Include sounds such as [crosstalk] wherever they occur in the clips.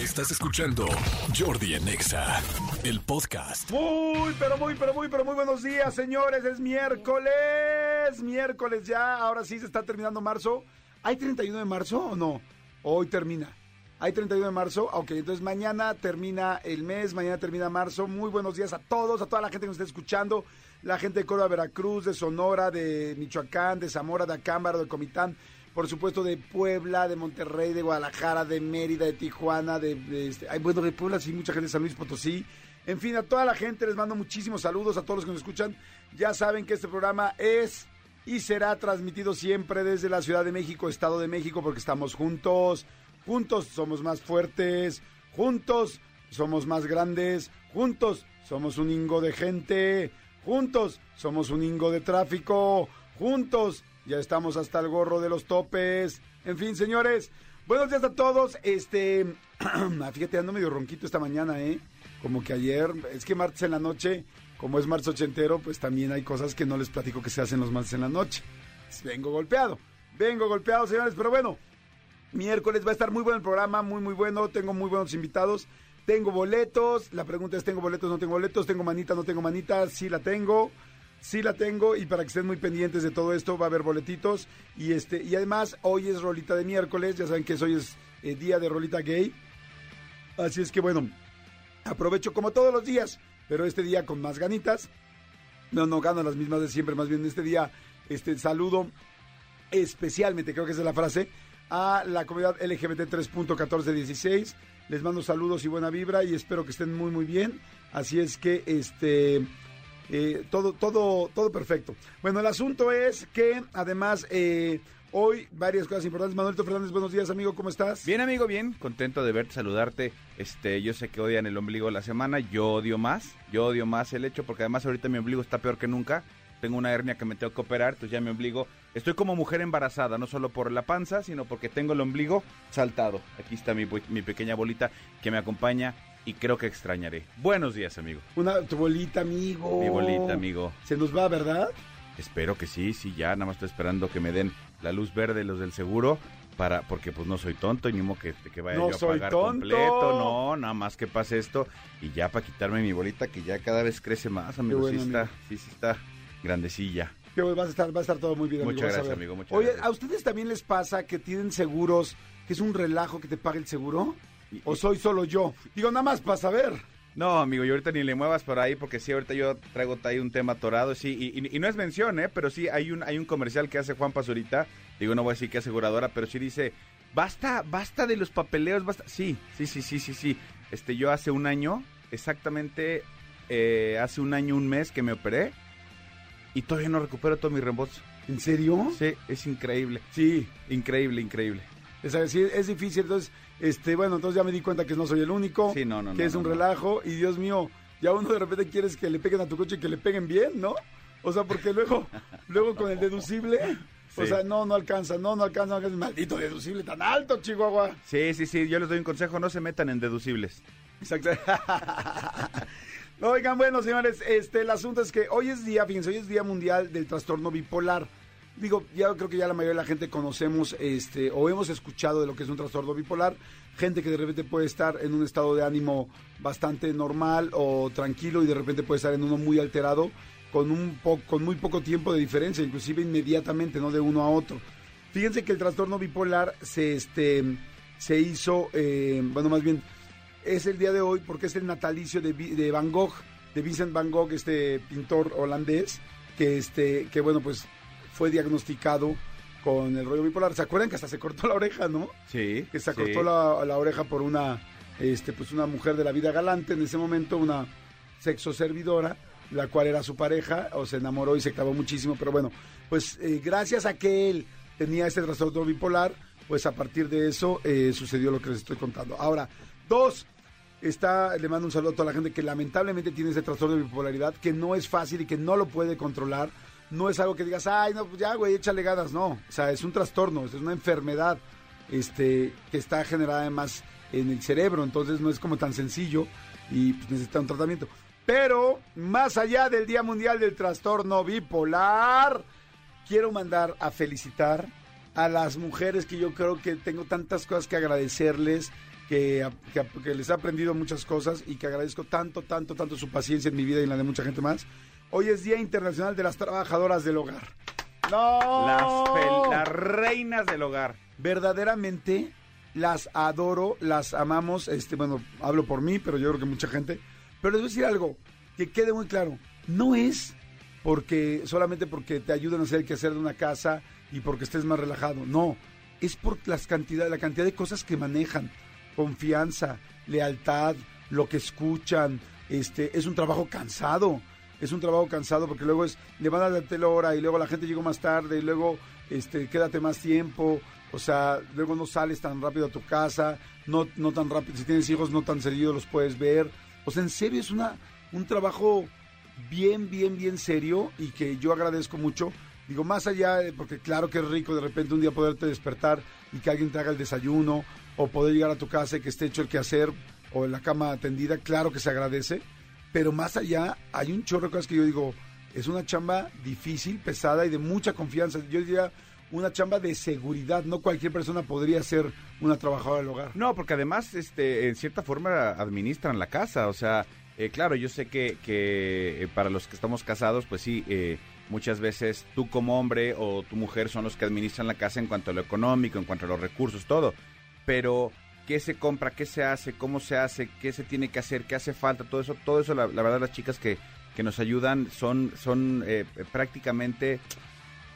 Estás escuchando Jordi Anexa, el podcast. Muy, pero muy, pero muy, pero muy buenos días, señores. Es miércoles, miércoles ya. Ahora sí se está terminando marzo. ¿Hay 31 de marzo o no? Hoy termina. Hay 31 de marzo. Ok, entonces mañana termina el mes, mañana termina marzo. Muy buenos días a todos, a toda la gente que nos está escuchando. La gente de Córdoba, Veracruz, de Sonora, de Michoacán, de Zamora, de Acámbaro, de Comitán por supuesto de Puebla, de Monterrey, de Guadalajara, de Mérida, de Tijuana, de, este, bueno, de Puebla sí, mucha gente de San Luis Potosí. En fin, a toda la gente les mando muchísimos saludos, a todos los que nos escuchan. Ya saben que este programa es y será transmitido siempre desde la Ciudad de México, Estado de México, porque estamos juntos, juntos somos más fuertes, juntos somos más grandes, juntos somos un hingo de gente, juntos somos un hingo de tráfico, juntos ya estamos hasta el gorro de los topes. En fin, señores, buenos días a todos. Este, [clears throat] fíjate, ando medio ronquito esta mañana, ¿eh? Como que ayer, es que martes en la noche, como es marzo ochentero, pues también hay cosas que no les platico que se hacen los martes en la noche. Vengo golpeado, vengo golpeado, señores, pero bueno, miércoles va a estar muy bueno el programa, muy, muy bueno. Tengo muy buenos invitados. Tengo boletos. La pregunta es: ¿tengo boletos? ¿No tengo boletos? ¿Tengo manita? ¿No tengo manita? Sí la tengo sí la tengo y para que estén muy pendientes de todo esto va a haber boletitos y este y además hoy es rolita de miércoles, ya saben que hoy es eh, día de rolita gay. Así es que bueno, aprovecho como todos los días, pero este día con más ganitas. No, no gano las mismas de siempre, más bien este día este saludo especialmente, creo que esa es la frase, a la comunidad LGBT 3.1416. Les mando saludos y buena vibra y espero que estén muy muy bien. Así es que este eh, todo, todo, todo perfecto. Bueno, el asunto es que además eh, hoy varias cosas importantes. Manuelito Fernández, buenos días, amigo, ¿cómo estás? Bien, amigo, bien, contento de verte, saludarte. Este, yo sé que odian el ombligo la semana, yo odio más, yo odio más el hecho porque además ahorita mi ombligo está peor que nunca. Tengo una hernia que me tengo que operar, entonces ya mi ombligo. Estoy como mujer embarazada, no solo por la panza, sino porque tengo el ombligo saltado. Aquí está mi, mi pequeña bolita que me acompaña y creo que extrañaré. Buenos días, amigo. Una tu bolita, amigo. Mi bolita, amigo. Se nos va, ¿verdad? Espero que sí, sí, ya nada más estoy esperando que me den la luz verde los del seguro para porque pues no soy tonto y ni modo que, que vaya yo a pagar completo, no, nada más que pase esto y ya para quitarme mi bolita que ya cada vez crece más, amigo, sí está, sí, sí está grandecilla. Que va a estar, va a estar todo muy bien. Muchas gracias, amigo. Muchas Oye, gracias. ¿a ustedes también les pasa que tienen seguros, que es un relajo que te pague el seguro? ¿O soy solo yo? Digo, nada más para saber. No, amigo, y ahorita ni le muevas por ahí porque sí, ahorita yo traigo ahí un tema atorado, sí, y, no es mención, ¿eh? Pero sí, hay un, hay un comercial que hace Juan Pazurita, digo, no voy a decir que aseguradora, pero sí dice, basta, basta de los papeleos, basta. Sí, sí, sí, sí, sí, sí. Este, yo hace un año, exactamente, eh, hace un año, un mes que me operé, y todavía no recupero todo mi reembolso. ¿En serio? Sí, es increíble. Sí. Increíble, increíble. Es decir, es difícil, entonces este, bueno, entonces ya me di cuenta que no soy el único, sí, no, no, que es un relajo y Dios mío, ya uno de repente quieres que le peguen a tu coche y que le peguen bien, ¿no? O sea, porque luego, [laughs] luego con el deducible, o sea, no, no alcanza, no, no alcanza, no alcanza, maldito deducible tan alto, Chihuahua. Sí, sí, sí, yo les doy un consejo, no se metan en deducibles. Exacto. [laughs] Oigan, bueno, señores, este, el asunto es que hoy es día, fíjense, hoy es día mundial del trastorno bipolar digo, ya creo que ya la mayoría de la gente conocemos este o hemos escuchado de lo que es un trastorno bipolar, gente que de repente puede estar en un estado de ánimo bastante normal o tranquilo y de repente puede estar en uno muy alterado con un con muy poco tiempo de diferencia, inclusive inmediatamente, no de uno a otro. Fíjense que el trastorno bipolar se este se hizo, eh, bueno, más bien es el día de hoy porque es el natalicio de, de Van Gogh, de Vincent Van Gogh, este pintor holandés, que este que bueno, pues fue diagnosticado con el rollo bipolar. ¿Se acuerdan que hasta se cortó la oreja, no? Sí. Que se cortó la, oreja por una, este, pues una mujer de la vida galante en ese momento, una sexo servidora, la cual era su pareja, o se enamoró y se clavó muchísimo. Pero bueno, pues eh, gracias a que él tenía este trastorno bipolar, pues a partir de eso eh, sucedió lo que les estoy contando. Ahora, dos, está, le mando un saludo a toda la gente que lamentablemente tiene ese trastorno de bipolaridad, que no es fácil y que no lo puede controlar no es algo que digas, ay, no, pues ya, güey, échale ganas, no. O sea, es un trastorno, es una enfermedad este, que está generada además en el cerebro, entonces no es como tan sencillo y pues, necesita un tratamiento. Pero, más allá del Día Mundial del Trastorno Bipolar, quiero mandar a felicitar a las mujeres que yo creo que tengo tantas cosas que agradecerles, que, que- que les he aprendido muchas cosas y que agradezco tanto, tanto, tanto su paciencia en mi vida y en la de mucha gente más. Hoy es Día Internacional de las Trabajadoras del Hogar. ¡No! Las, reinas del hogar. verdaderamente las adoro, las amamos, este, bueno, hablo por mí, pero yo creo que mucha gente. Pero les voy a decir algo, que quede muy claro, no es porque, solamente porque te ayudan a hacer el quehacer de una casa y porque estés más relajado, no, es por las cantidad, la cantidad de cosas que manejan, confianza, lealtad, lo que escuchan, este, es un trabajo cansado, es un trabajo cansado porque luego es, le van a dar la hora y luego la gente llegó más tarde y luego, este, quédate más tiempo, o sea, luego no sales tan rápido a tu casa, no, no tan rápido, si tienes hijos no tan seguido los puedes ver, o sea, en serio es una, un trabajo bien, bien, bien serio y que yo agradezco mucho. Digo, más allá, de- porque claro que es rico de repente un día poderte despertar y que alguien te haga el desayuno o poder llegar a tu casa y que esté hecho el quehacer o en la cama atendida, claro que se agradece. Pero más allá, hay un chorro de cosas que yo digo, es una chamba difícil, pesada y de mucha confianza. Yo diría una chamba de seguridad. No cualquier persona podría ser una trabajadora del hogar. No, porque además, este, en cierta forma administran la casa, o sea, eh, claro, yo sé que, que eh, para los que estamos casados, pues sí, eh, muchas veces tú como hombre o tu mujer son los que administran la casa en cuanto a lo económico, en cuanto a los recursos, todo, pero qué se compra, qué se hace, cómo se hace, qué se tiene que hacer, qué hace falta, todo eso, todo eso, la, la verdad, las chicas que, que nos ayudan son, son eh, prácticamente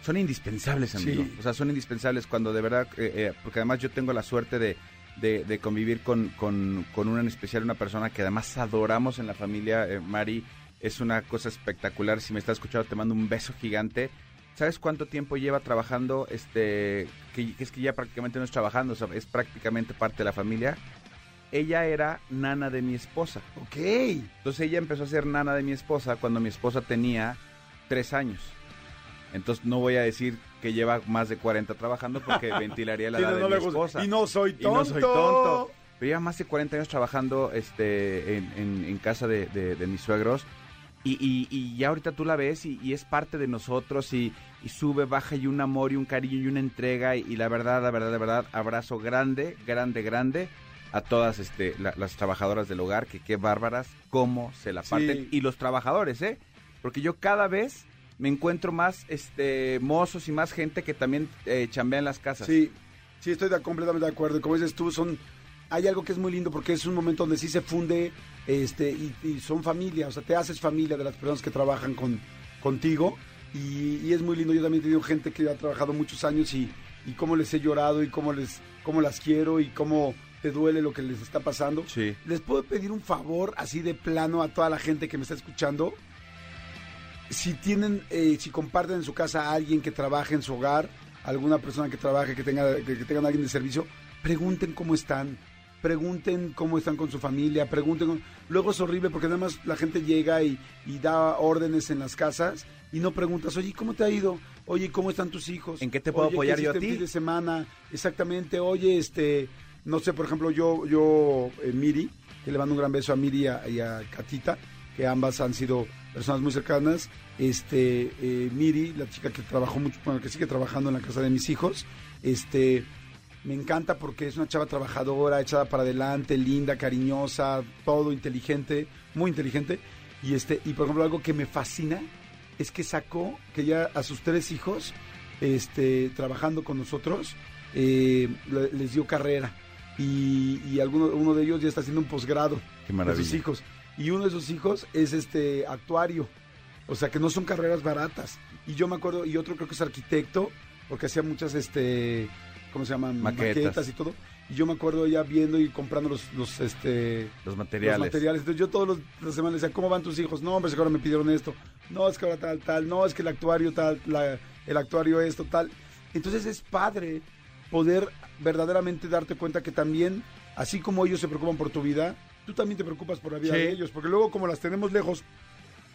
son indispensables, amigo. Sí. O sea, son indispensables cuando de verdad, eh, eh, porque además yo tengo la suerte de, de, de convivir con, con, con una en especial, una persona que además adoramos en la familia, eh, Mari. Es una cosa espectacular. Si me estás escuchando, te mando un beso gigante. ¿Sabes cuánto tiempo lleva trabajando? Este, que, que es que ya prácticamente no es trabajando, o sea, es prácticamente parte de la familia. Ella era nana de mi esposa. Ok. Entonces ella empezó a ser nana de mi esposa cuando mi esposa tenía tres años. Entonces no voy a decir que lleva más de 40 trabajando porque [laughs] ventilaría la Sí, edad no, de no mi esposa. Y no soy Y tonto. no soy tonto. Pero lleva más de 40 años trabajando este, en, en- en casa de, de- de mis suegros. Y, y- y ya ahorita tú la ves y, y es parte de nosotros y, y sube, baja y un amor y un cariño y una entrega. Y, la verdad, la verdad, la verdad, abrazo grande, grande, grande a todas este, la- las trabajadoras del hogar, que qué bárbaras, cómo se la Sí. parten. Y los trabajadores, ¿eh? Porque yo cada vez me encuentro más este, mozos y más gente que también eh, chambea en las casas. Sí, sí, estoy de- completamente de acuerdo. Y Como dices tú, son, hay algo que es muy lindo porque es un momento donde sí se funde este, y, y son familia, o sea, te haces familia de las personas que trabajan con, contigo y, y es muy lindo. Yo también he tenido gente que ha trabajado muchos años y, y cómo les he llorado y cómo, les, cómo las quiero y cómo te duele lo que les está pasando. Sí. ¿Les puedo pedir un favor así de plano a toda la gente que me está escuchando? Si tienen, eh, si comparten en su casa a alguien que trabaje en su hogar, alguna persona que trabaje, que tenga, que, que tengan a alguien de servicio, pregunten cómo están, pregunten cómo están con su familia, pregunten. Luego es horrible porque nada más la gente llega y, y da órdenes en las casas y no preguntas, oye, ¿cómo te ha ido? Oye, ¿cómo están tus hijos? ¿En qué te puedo Oye, ¿qué apoyar yo a ti? fin de semana? Exactamente, oye, este, no sé, por ejemplo, yo, yo, eh, Miri, que le mando un gran beso a Miri y a, y a Catita, que ambas han sido personas muy cercanas. Este, eh, Miri, la chica que trabajó mucho, bueno, que sigue trabajando en la casa de mis hijos, este, me encanta porque es una chava trabajadora, echada para adelante, linda, cariñosa, todo inteligente, muy inteligente. Y este, y por ejemplo, algo que me fascina es que sacó que ya a sus tres hijos, este, trabajando con nosotros, eh, le- les dio carrera. Y, y alguno, uno de ellos ya está haciendo un posgrado Qué de sus hijos. Y uno de sus hijos es este actuario. O sea que no son carreras baratas. Y yo me acuerdo, y otro creo que es arquitecto, porque hacía muchas, este, ¿cómo se llaman? Maquetas. y todo. Y yo me acuerdo ella viendo y comprando los, los este, Los materiales. los materiales. Entonces yo todos los las semanas decía, ¿cómo van tus hijos? No, hombre, es que ahora me pidieron esto. No, es que ahora tal, tal. No, es que el actuario tal, la- el actuario esto, tal. Entonces es padre poder verdaderamente darte cuenta que también, así como ellos se preocupan por tu vida, tú también te preocupas por la vida Sí. de ellos. Porque luego como las tenemos lejos,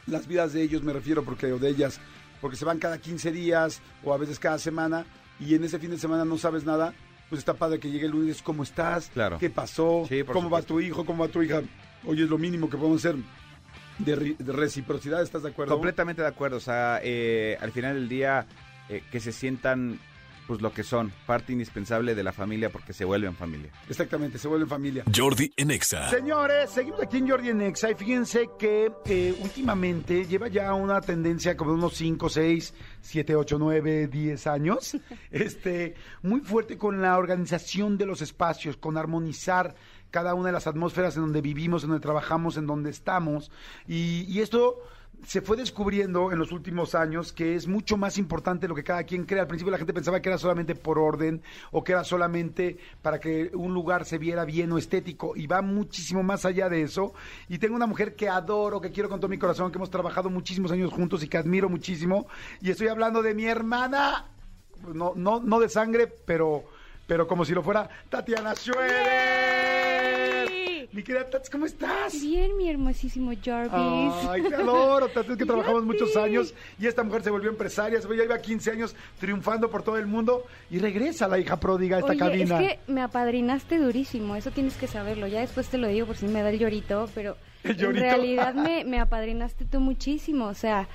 las vidas de ellos me refiero, porque o de ellas, porque se van cada 15 días o a veces cada semana y en ese fin de semana no sabes nada, pues está padre que llegue el lunes, ¿cómo estás? Claro. ¿Qué pasó? Sí, ¿Cómo va tu hijo? ¿Cómo va tu hija? Oye, es lo mínimo que podemos hacer de reciprocidad, ¿estás de acuerdo? Completamente de acuerdo. O sea, eh, al final del día, eh, que se sientan pues lo que son, parte indispensable de la familia porque se vuelven familia. Exactamente, se vuelven familia. Jordi en Exa. Señores, seguimos aquí en Jordi en Exa y fíjense que eh, últimamente lleva ya una tendencia como de unos 5, 6, 7, 8, 9, 10 años, [laughs] este, muy fuerte con la organización de los espacios, con armonizar cada una de las atmósferas en donde vivimos, en donde trabajamos, en donde estamos. Y, y esto se fue descubriendo en los últimos años que es mucho más importante lo que cada quien cree. Al principio la gente pensaba que era solamente por orden o que era solamente para que un lugar se viera bien o estético y va muchísimo más allá de eso. Y tengo una mujer que adoro, que quiero con todo mi corazón, que hemos trabajado muchísimos años juntos y que admiro muchísimo. Y estoy hablando de mi hermana, no, no, no de sangre, pero, pero como si lo fuera Tatiana Schroeder. Mi querida Tats, ¿cómo estás? Bien, mi hermosísimo Jarvis. Ay, te adoro, Tati, es que [laughs] trabajamos muchos años y esta mujer se volvió empresaria, se ya lleva 15 años triunfando por todo el mundo y regresa la hija pródiga a esta Oye, cabina. es que me apadrinaste durísimo, eso tienes que saberlo. Ya después te lo digo por si me da el llorito, pero [laughs] ¿El en realidad me, [laughs] me apadrinaste tú muchísimo. O sea,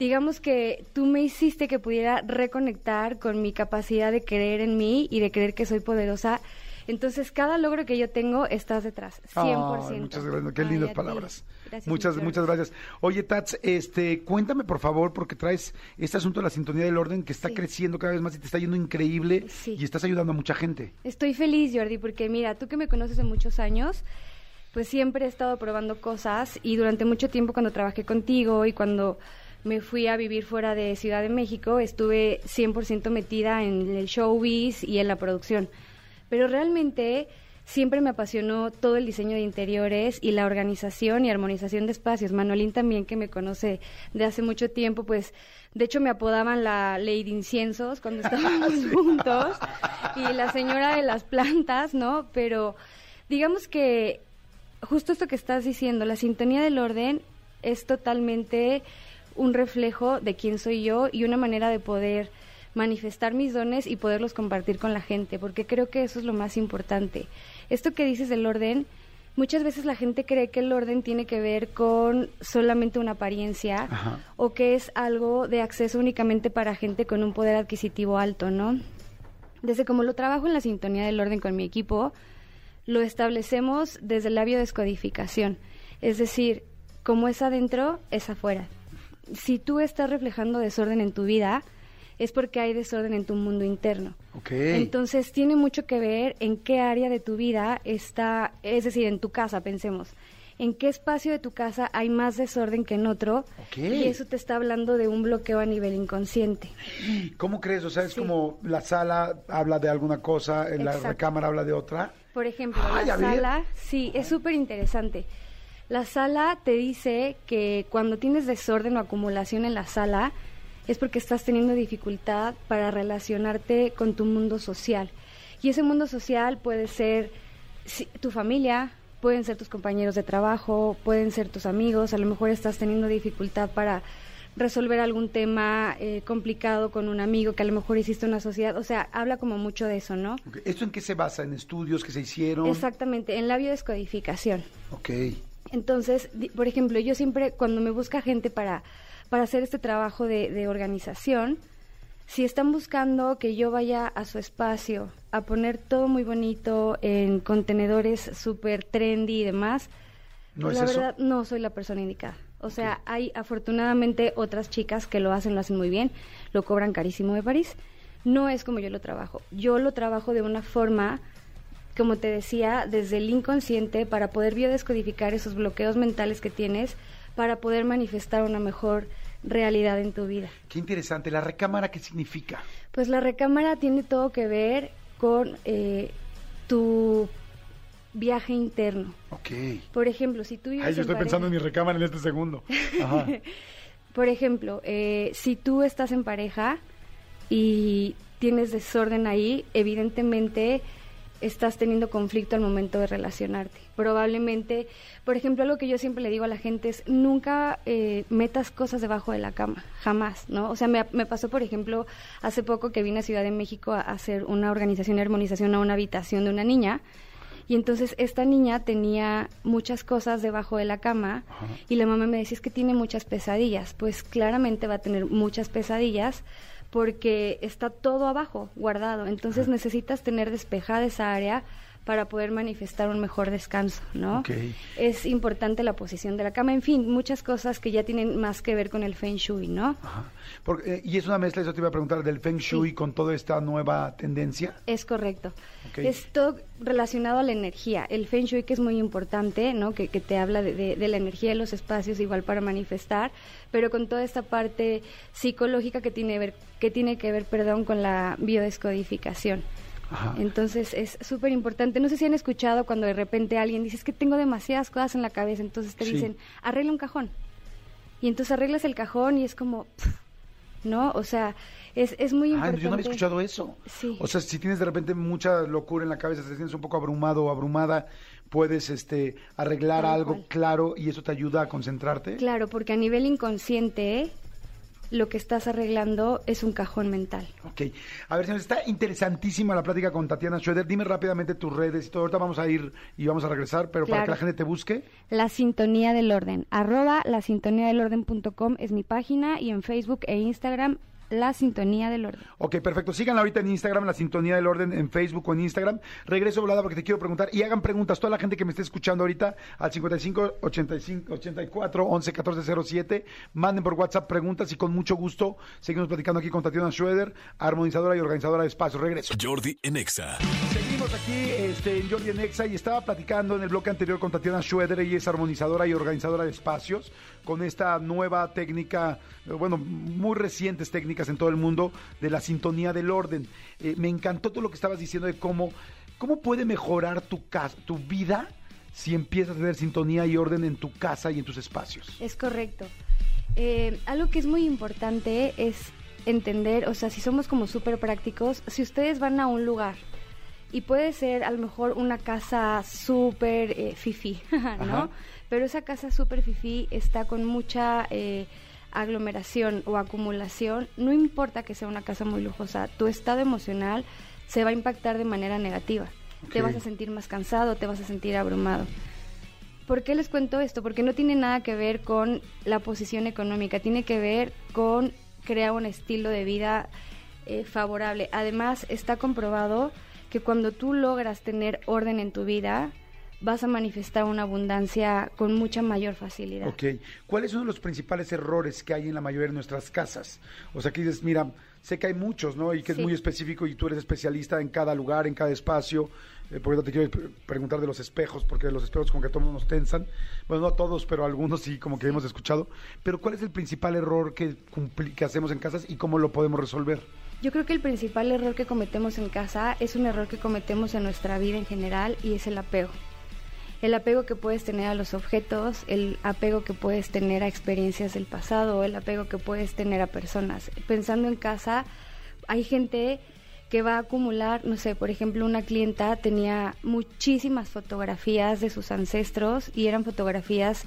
digamos que tú me hiciste que pudiera reconectar con mi capacidad de creer en mí y de creer que soy poderosa. Entonces, cada logro que yo tengo, estás detrás, 100%. Ay, muchas gracias, qué lindas palabras. Gracias, muchas, muchas gracias. Oye, Tats, este, cuéntame por favor, porque traes este asunto de la sintonía del orden que está Sí. creciendo cada vez más y te está yendo increíble Sí. y estás ayudando a mucha gente. Estoy feliz, Jordi, porque mira, tú que me conoces de muchos años, pues siempre he estado probando cosas y durante mucho tiempo cuando trabajé contigo y cuando me fui a vivir fuera de Ciudad de México, estuve 100% metida en el showbiz y en la producción. Pero realmente siempre me apasionó todo el diseño de interiores y la organización y armonización de espacios. Manolín también, que me conoce de hace mucho tiempo, pues de hecho me apodaban la Lady Inciensos cuando [laughs] estábamos juntos y la señora de las plantas, ¿no? Pero digamos que justo esto que estás diciendo, la sintonía del orden es totalmente un reflejo de quién soy yo y una manera de poder manifestar mis dones y poderlos compartir con la gente, porque creo que eso es lo más importante. Esto que dices del orden, muchas veces la gente cree que el orden tiene que ver con solamente una apariencia Ajá. o que es algo de acceso únicamente para gente con un poder adquisitivo alto, ¿no? Desde como lo trabajo en la sintonía del orden con mi equipo, lo establecemos desde la biodescodificación. Es decir, como es adentro, es afuera. Si tú estás reflejando desorden en tu vida, es porque hay desorden en tu mundo interno. Entonces tiene mucho que ver en qué área de tu vida está, es decir, en tu casa, pensemos. En qué espacio de tu casa hay más desorden que en otro Ok. y eso te está hablando de un bloqueo a nivel inconsciente. [gasps] ¿Cómo crees? O sea, es Sí. como la sala habla de alguna cosa, en la recámara habla de otra. Por ejemplo, la sala, sí, es súper interesante. La sala te dice que cuando tienes desorden o acumulación en la sala es porque estás teniendo dificultad para relacionarte con tu mundo social. Y ese mundo social puede ser sí, tu familia, pueden ser tus compañeros de trabajo, pueden ser tus amigos, a lo mejor estás teniendo dificultad para resolver algún tema eh, complicado con un amigo que a lo mejor hiciste una sociedad, o sea, habla como mucho de eso, ¿no? ¿Esto en qué se basa? ¿En estudios que se hicieron? Exactamente, en la biodescodificación. Ok. Entonces, por ejemplo, yo siempre cuando me busca gente para, para hacer este trabajo de, de organización, si están buscando que yo vaya a su espacio a poner todo muy bonito en contenedores súper trendy y demás, ¿No es la eso? verdad no soy la persona indicada. O sea, hay afortunadamente otras chicas que lo hacen, lo hacen muy bien, lo cobran carísimo de París. No es como yo lo trabajo. Yo lo trabajo de una forma, como te decía, desde el inconsciente para poder biodescodificar esos bloqueos mentales que tienes para poder manifestar una mejor realidad en tu vida. Qué interesante. ¿La recámara qué significa? Pues la recámara tiene todo que ver con eh, tu viaje interno. Ok. Por ejemplo, si tú vives Ay, yo en estoy pensando en mi recámara en este segundo. Ajá. [laughs] Por ejemplo, eh, si tú estás en pareja y tienes desorden ahí, evidentemente estás teniendo conflicto al momento de relacionarte. Probablemente, por ejemplo, algo que yo siempre le digo a la gente es nunca eh, metas cosas debajo de la cama, jamás, ¿no? O sea, me, me pasó, por ejemplo, hace poco que vine a Ciudad de México a hacer una organización y armonización a una habitación de una niña. Y entonces esta niña tenía muchas cosas debajo de la cama y la mamá me decía es que tiene muchas pesadillas. Pues claramente va a tener muchas pesadillas porque está todo abajo, guardado. Entonces necesitas tener despejada esa área para poder manifestar un mejor descanso, ¿no? Ok. Es importante la posición de la cama, en fin, muchas cosas que ya tienen más que ver con el feng shui, ¿no? Ajá. Porque, eh, y es una mezcla, eso te iba a preguntar, del Feng Shui Sí. con toda esta nueva tendencia. Es correcto. Ok. Es todo relacionado a la energía. El Feng Shui, que es muy importante, ¿no? Que, que te habla de, de- de la energía de los espacios, igual para manifestar, pero con toda esta parte psicológica que tiene, ver, que, tiene que ver perdón, con la biodescodificación. Ajá. Entonces es súper importante. No sé si han escuchado cuando de repente alguien dice, es que tengo demasiadas cosas en la cabeza, entonces te Sí. dicen, arregla un cajón. Y entonces arreglas el cajón y es como, ¿no? O sea, es, es muy Ah, importante. yo no había escuchado eso. Sí. O sea, si tienes de repente mucha locura en la cabeza, te sientes un poco abrumado o abrumada, puedes este arreglar Tal algo cual. claro y eso te ayuda a concentrarte. Claro, porque a nivel inconsciente lo que estás arreglando es un cajón mental. Ok. A ver, señores, está interesantísima la plática con Tatiana Schroeder. Dime rápidamente tus redes y todo. Ahorita vamos a ir y vamos a regresar, pero para que la gente te busque. La Sintonía del Orden, arroba la sintonía del orden.com es mi página y en Facebook e Instagram La Sintonía del Orden. Ok, perfecto. Síganla ahorita en Instagram, La Sintonía del Orden, en Facebook o en Instagram. Regreso, volada, porque te quiero preguntar. Y hagan preguntas, toda la gente que me esté escuchando ahorita, al 55 85 84 11 14 07. Manden por WhatsApp preguntas y con mucho gusto seguimos platicando aquí con Tatiana Schroeder, armonizadora y organizadora de espacios. Regreso. Jordi en Exa. Seguimos aquí este, en Jordi en Exa y estaba platicando en el bloque anterior con Tatiana Schroeder, ella es armonizadora y organizadora de espacios, con esta nueva técnica, eh, bueno, muy recientes técnicas en todo el mundo de la sintonía del orden. Eh, me encantó todo lo que estabas diciendo de cómo, cómo puede mejorar tu, casa, tu vida si empiezas a tener sintonía y orden en tu casa y en tus espacios. Es correcto. Eh, algo que es muy importante es entender, o sea, si somos como súper prácticos, si ustedes van a un lugar y puede ser a lo mejor una casa súper eh, fifi, [laughs] Ajá. Pero esa casa súper fifi está con mucha eh, aglomeración o acumulación, no importa que sea una casa muy lujosa, tu estado emocional se va a impactar de manera negativa. Te vas a sentir más cansado, te vas a sentir abrumado. ¿Por qué les cuento esto? Porque no tiene nada que ver con la posición económica, tiene que ver con crear un estilo de vida eh, favorable. Además, está comprobado que cuando tú logras tener orden en tu vida, vas a manifestar una abundancia con mucha mayor facilidad. Ok. ¿Cuáles son los principales errores que hay en la mayoría de nuestras casas? O sea, que dices, mira, sé que hay muchos, ¿no? Y que es muy específico y tú eres especialista en cada lugar, en cada espacio. Eh, por eso te quiero pre- preguntar de los espejos, porque los espejos como que todos nos tensan. Bueno, no a todos, pero a algunos sí, como que hemos escuchado. Pero ¿cuál es el principal error que, que hacemos en casas y cómo lo podemos resolver? Yo creo que el principal error que cometemos en casa es un error que cometemos en nuestra vida en general y es el apego. El apego que puedes tener a los objetos, el apego que puedes tener a experiencias del pasado, el apego que puedes tener a personas. Pensando en casa, hay gente que va a acumular, no sé, por ejemplo, una clienta tenía muchísimas fotografías de sus ancestros y eran fotografías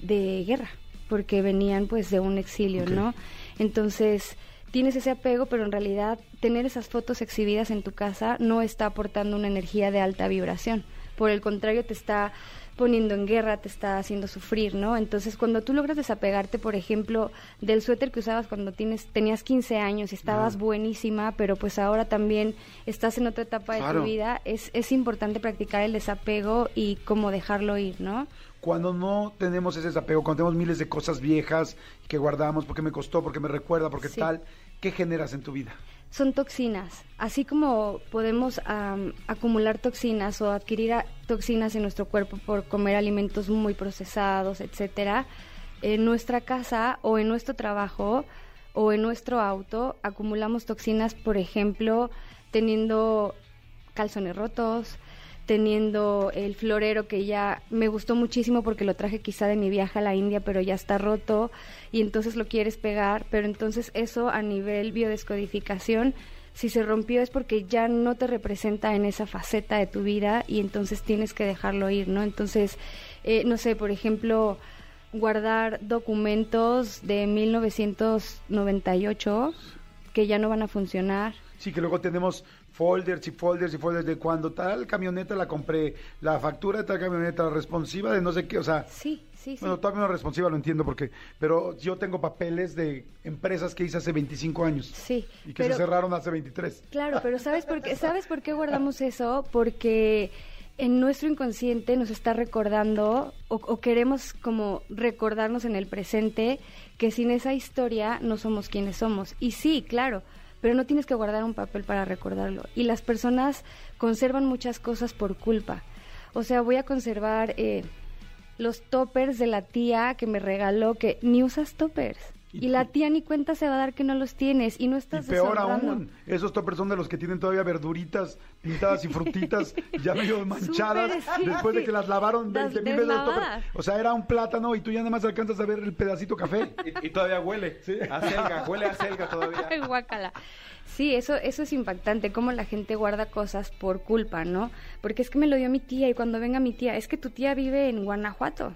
de guerra, porque venían pues de un exilio. ¿no? Entonces, tienes ese apego, pero en realidad tener esas fotos exhibidas en tu casa no está aportando una energía de alta vibración. Por el contrario, te está poniendo en guerra, te está haciendo sufrir, ¿no? Entonces, cuando tú logras desapegarte, por ejemplo, del suéter que usabas cuando tienes, tenías 15 años y estabas buenísima, pero pues ahora también estás en otra etapa de tu vida, es, es importante practicar el desapego y cómo dejarlo ir, ¿no? Cuando no tenemos ese desapego, cuando tenemos miles de cosas viejas que guardamos porque me costó, porque me recuerda, porque Sí. tal, ¿qué generas en tu vida? Son toxinas. Así como podemos am, acumular toxinas o adquirir toxinas en nuestro cuerpo por comer alimentos muy procesados, etcétera, en nuestra casa o en nuestro trabajo o en nuestro auto acumulamos toxinas, por ejemplo, teniendo calzones rotos, teniendo el florero que ya me gustó muchísimo porque lo traje quizá de mi viaje a la India, pero ya está roto y entonces lo quieres pegar, pero entonces eso a nivel biodescodificación, si se rompió es porque ya no te representa en esa faceta de tu vida y entonces tienes que dejarlo ir, ¿no? Entonces, eh, no sé, por ejemplo, guardar documentos de 1998 que ya no van a funcionar. Sí, que luego tenemos folders y folders y folders de cuando tal camioneta la compré, la factura de tal camioneta, la responsiva de no sé qué, o sea, Sí, sí, sí. bueno, todavía no responsiva, lo entiendo porque, pero yo tengo papeles de empresas que hice hace 25 años Sí, y que pero- se cerraron hace 23. Claro, pero ¿sabes por qué, ¿sabes por qué guardamos eso? Porque en nuestro inconsciente nos está recordando o, o queremos como recordarnos en el presente que sin esa historia no somos quienes somos. Y sí, claro, pero no tienes que guardar un papel para recordarlo. Y las personas conservan muchas cosas por culpa. O sea, voy a conservar eh, los toppers de la tía que me regaló, que ni usas toppers. Y Y la tía ni cuenta se va a dar que no los tienes y no Y estás peor deshonrando. aún, esos toppers son de los que tienen todavía verduritas pintadas y frutitas [laughs] ya medio manchadas Súper, sí, después de sí. que las lavaron Las 20 mil veces. O sea, era un plátano y tú ya nada más alcanzas a ver el pedacito café. Y, y todavía huele. A selga, huele a selga todavía. [laughs] Guácala. Sí, eso, eso es impactante, cómo la gente guarda cosas por culpa, ¿no? Porque es que me lo dio mi tía y cuando venga mi tía, es que tu tía vive en Guanajuato.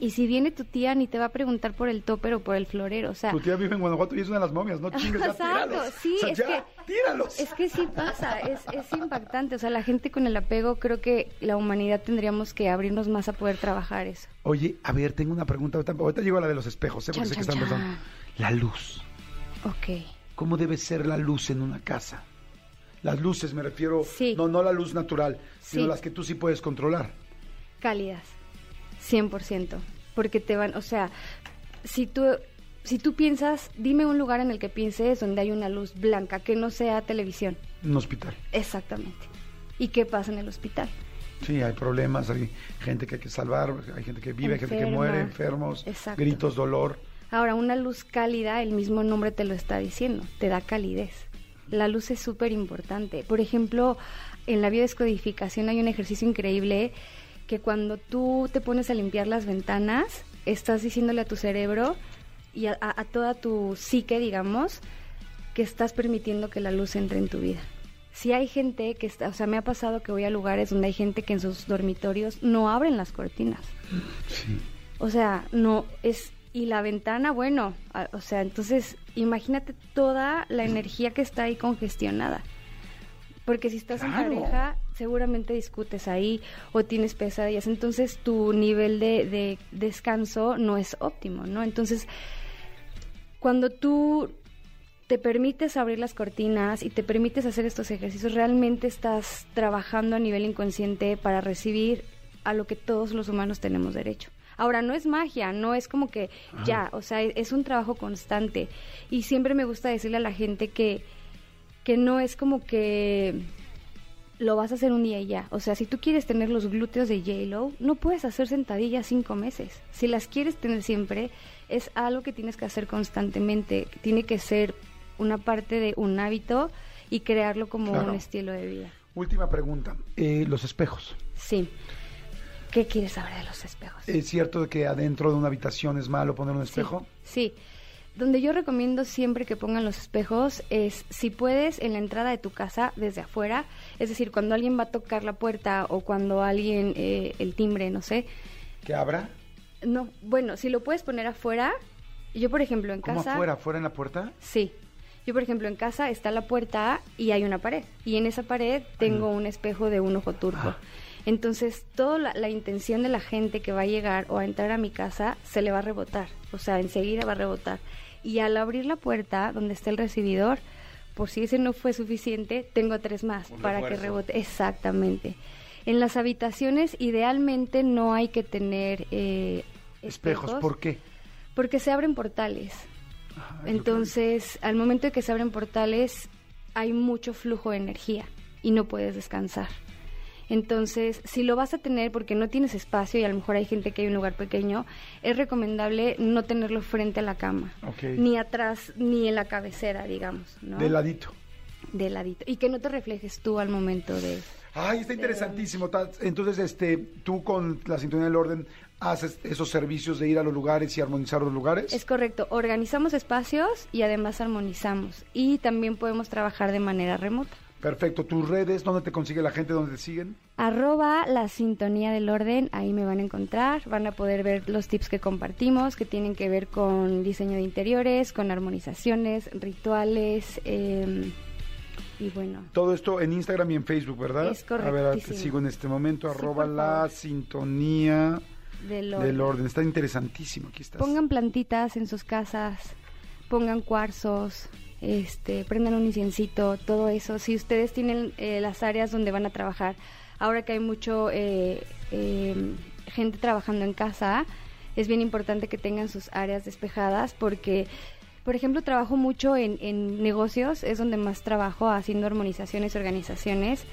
Y si viene tu tía ni te va a preguntar por el topper o por el florero, o sea, Tu tía vive en Guanajuato y es una de las momias, no chingues, ya tíralos. sí, O sea, es ya, que- tíralos. es que sí pasa, es, es impactante, o sea, la gente con el apego, creo que la humanidad tendríamos que abrirnos más a poder trabajar eso. Oye, a ver, tengo una pregunta. Ahorita, ahorita llego a la de los espejos, ¿eh? porque Chan, sé que están pensando. La luz. Ok. ¿Cómo debe ser la luz en una casa? Las luces, me refiero. Sí. No, no la luz natural, sino Sí. las que tú sí puedes controlar. cálidas, 100%, porque te van, o sea, si tú si tú piensas, dime un lugar en el que pienses donde hay una luz blanca que no sea televisión. Un hospital. Exactamente. ¿Y qué pasa en el hospital? Sí, hay problemas, hay gente que hay que salvar, hay gente que vive, gente que muere, enfermos, Exacto. gritos, dolor. Ahora, una luz cálida, el mismo nombre te lo está diciendo, te da calidez. La luz es súper importante. Por ejemplo, en la biodescodificación hay un ejercicio increíble que cuando tú te pones a limpiar las ventanas, estás diciéndole a tu cerebro y a, a- a toda tu psique, digamos, que estás permitiendo que la luz entre en tu vida. Si hay gente que está, o sea, me ha pasado que voy a lugares donde hay gente que en sus dormitorios no abren las cortinas. Sí. O sea, no es y la ventana, bueno, a- o sea, entonces imagínate toda la energía que está ahí congestionada. Porque si estás Claro. en pareja, seguramente discutes ahí o tienes pesadillas. Entonces tu nivel de, de descanso no es óptimo, ¿no? Entonces, cuando tú te permites abrir las cortinas y te permites hacer estos ejercicios, realmente estás trabajando a nivel inconsciente para recibir a lo que todos los humanos tenemos derecho. Ahora, no es magia, no es como que ya, o sea, es un trabajo constante. Y siempre me gusta decirle a la gente que, que no es como que lo vas a hacer un día y ya. O sea, si tú quieres tener los glúteos de J-Lo, no puedes hacer sentadillas cinco meses. Si las quieres tener siempre, es algo que tienes que hacer constantemente. Tiene que ser una parte de un hábito y crearlo como Claro. un estilo de vida. Última pregunta. Eh, los espejos. Sí. ¿Qué quieres saber de los espejos? ¿Es cierto que adentro de una habitación es malo poner un espejo? Sí. Donde yo recomiendo siempre que pongan los espejos es, si puedes, en la entrada de tu casa, desde afuera, es decir, cuando alguien va a tocar la puerta o cuando alguien, eh, el timbre, no sé. ¿Que abra? No, bueno, si lo puedes poner afuera, yo por ejemplo en ¿Cómo casa... afuera? ¿Afuera en la puerta? Sí. Yo, por ejemplo, en casa está la puerta y hay una pared. Y en esa pared tengo un espejo de un ojo turco. Ah. Entonces, toda la, la intención de la gente que va a llegar o a entrar a mi casa se le va a rebotar. O sea, enseguida va a rebotar. Y al abrir la puerta donde está el recibidor, por si ese no fue suficiente, tengo tres más Un para que rebote. Exactamente. En las habitaciones, idealmente no hay que tener eh, Espejos, ¿por qué? Porque se abren portales. Que- Entonces, al momento de que se abren portales, hay mucho flujo de energía y no puedes descansar. Entonces, si lo vas a tener porque no tienes espacio y a lo mejor hay gente que hay un lugar pequeño, es recomendable no tenerlo frente a la cama, ni atrás, ni en la cabecera, digamos, ¿no? De ladito. De ladito. Y que no te reflejes tú al momento de... Ay, está interesantísimo. Entonces, este, tú con la sintonía del orden haces esos servicios de ir a los lugares y armonizar los lugares. Es correcto, organizamos espacios y además armonizamos. Y también podemos trabajar de manera remota. Perfecto. Tus redes, ¿dónde te consigue la gente? ¿Dónde te siguen? Arroba la sintonía del orden, ahí me van a encontrar, van a poder ver los tips que compartimos, que tienen que ver con diseño de interiores, con armonizaciones, rituales, eh, y bueno. Todo esto en Instagram y en Facebook, ¿verdad? Es A ver, te sigo en este momento, Sí, arroba la sintonía Del del orden. orden. Está interesantísimo, aquí estás. Pongan plantitas en sus casas, pongan cuarzos, este, prendan un inciencito, todo eso. Si ustedes tienen eh, las áreas donde van a trabajar, ahora que hay mucho eh, eh, gente trabajando en casa, es bien importante que tengan sus áreas despejadas porque, por ejemplo, trabajo mucho en, en negocios, es donde más trabajo haciendo armonizaciones, organizaciones.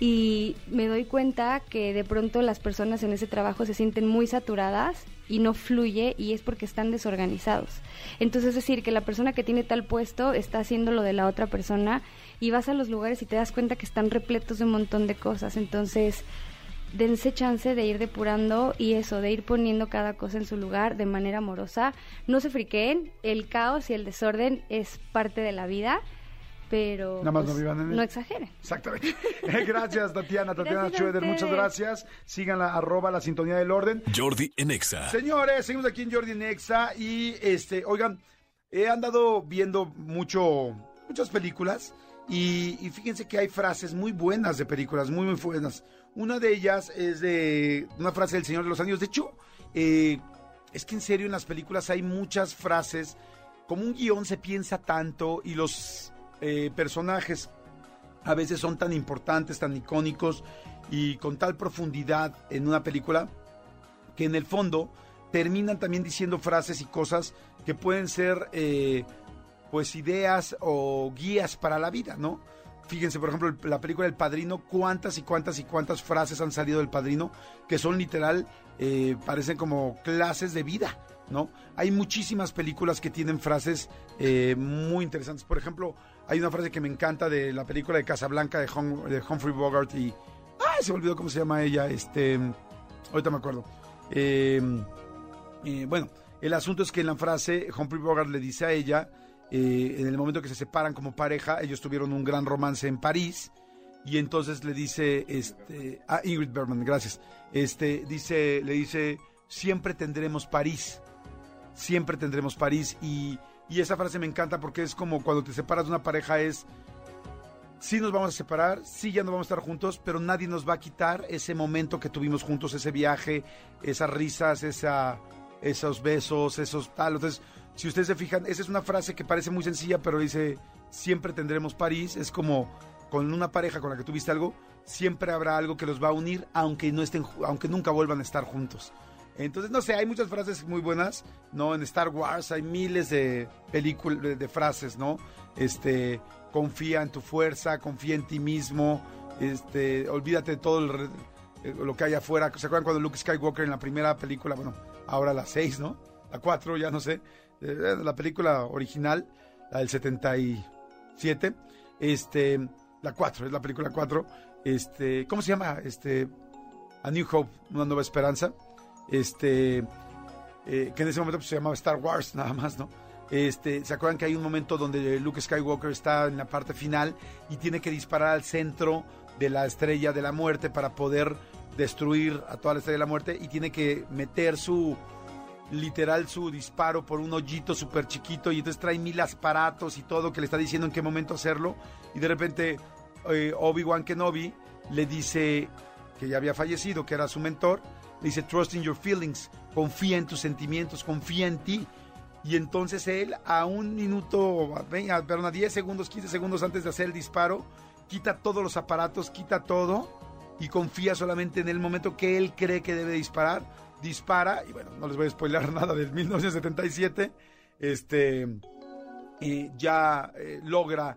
Y me doy cuenta que de pronto las personas en ese trabajo se sienten muy saturadas y no fluye y es porque están desorganizados. Entonces es decir, que la persona que tiene tal puesto está haciendo lo de la otra persona y vas a los lugares y te das cuenta que están repletos de un montón de cosas. Entonces, dense chance de ir depurando y eso, de ir poniendo cada cosa en su lugar de manera amorosa. No se friqueen, el caos y el desorden es parte de la vida, pero Nada más no pues, vivan en él. no exageren. Exactamente. [laughs] gracias, Tatiana. Tatiana Schroeder, muchas gracias. Síganla, arroba la sintonía del orden. Jordi en Exa. Señores, seguimos aquí en Jordi Nexa y este, oigan, he andado viendo mucho, muchas películas y, y fíjense que hay frases muy buenas de películas, muy, muy buenas. Una de ellas es de una frase del Señor de los Anillos. De hecho, eh, es que en serio en las películas hay muchas frases, como un guion se piensa tanto y los eh, personajes a veces son tan importantes, tan icónicos y con tal profundidad en una película que en el fondo terminan también diciendo frases y cosas que pueden ser eh, pues ideas o guías para la vida, ¿no? Fíjense, por ejemplo, la película El Padrino, cuántas y cuántas y cuántas frases han salido del Padrino que son literal, eh, parecen como clases de vida, ¿no? Hay muchísimas películas que tienen frases eh, muy interesantes. Por ejemplo, hay una frase que me encanta de la película de Casablanca de, de Humphrey Bogart y... ¡Ay! Se me olvidó cómo se llama ella. Este... Ahorita me acuerdo. Eh, eh, bueno, el asunto es que en la frase Humphrey Bogart le dice a ella, eh, en el momento que se separan como pareja, ellos tuvieron un gran romance en París y entonces le dice, este, a Ingrid Bergman, gracias, este, dice, le dice, siempre tendremos París, siempre tendremos París y, y esa frase me encanta porque es como cuando te separas de una pareja es, sí nos vamos a separar, sí ya no vamos a estar juntos, pero nadie nos va a quitar ese momento que tuvimos juntos, ese viaje, esas risas, esa, esos besos, esos tal. Entonces, si ustedes se fijan, esa es una frase que parece muy sencilla, pero dice, siempre tendremos París. Es como con una pareja con la que tuviste algo, siempre habrá algo que los va a unir, aunque, no estén, aunque nunca vuelvan a estar juntos. Entonces, no sé, hay muchas frases muy buenas, ¿no? En Star Wars hay miles de películas, de, frases, ¿no? Este, confía en tu fuerza, confía en ti mismo, este, olvídate de todo el eh, lo que hay afuera. ¿Se acuerdan cuando Luke Skywalker en la primera película, bueno, ahora la 6, ¿no? La 4, ya no sé, eh, la película original, la del 77, este, la 4, es la película 4, este, ¿cómo se llama? Este, A New Hope, Una Nueva Esperanza, este, eh, que en ese momento pues, se llamaba Star Wars [laughs] nada más, ¿no? Este, ¿Se acuerdan que hay un momento donde Luke Skywalker está en la parte final y tiene que disparar al centro de la estrella de la muerte para poder destruir a toda la estrella de la muerte y tiene que meter su literal su disparo por un hoyito súper chiquito y entonces trae mil aparatos y todo que le está diciendo en qué momento hacerlo y de repente eh, Obi-Wan Kenobi le dice que ya había fallecido, que era su mentor, dice trust in your feelings, confía en tus sentimientos, confía en ti. Y entonces él a un minuto, a perdón, a 10 segundos, 15 segundos antes de hacer el disparo, quita todos los aparatos, quita todo y confía solamente en el momento que él cree que debe disparar. Dispara, y bueno, no les voy a spoiler [laughs] nada del 1977, este, y ya eh, logra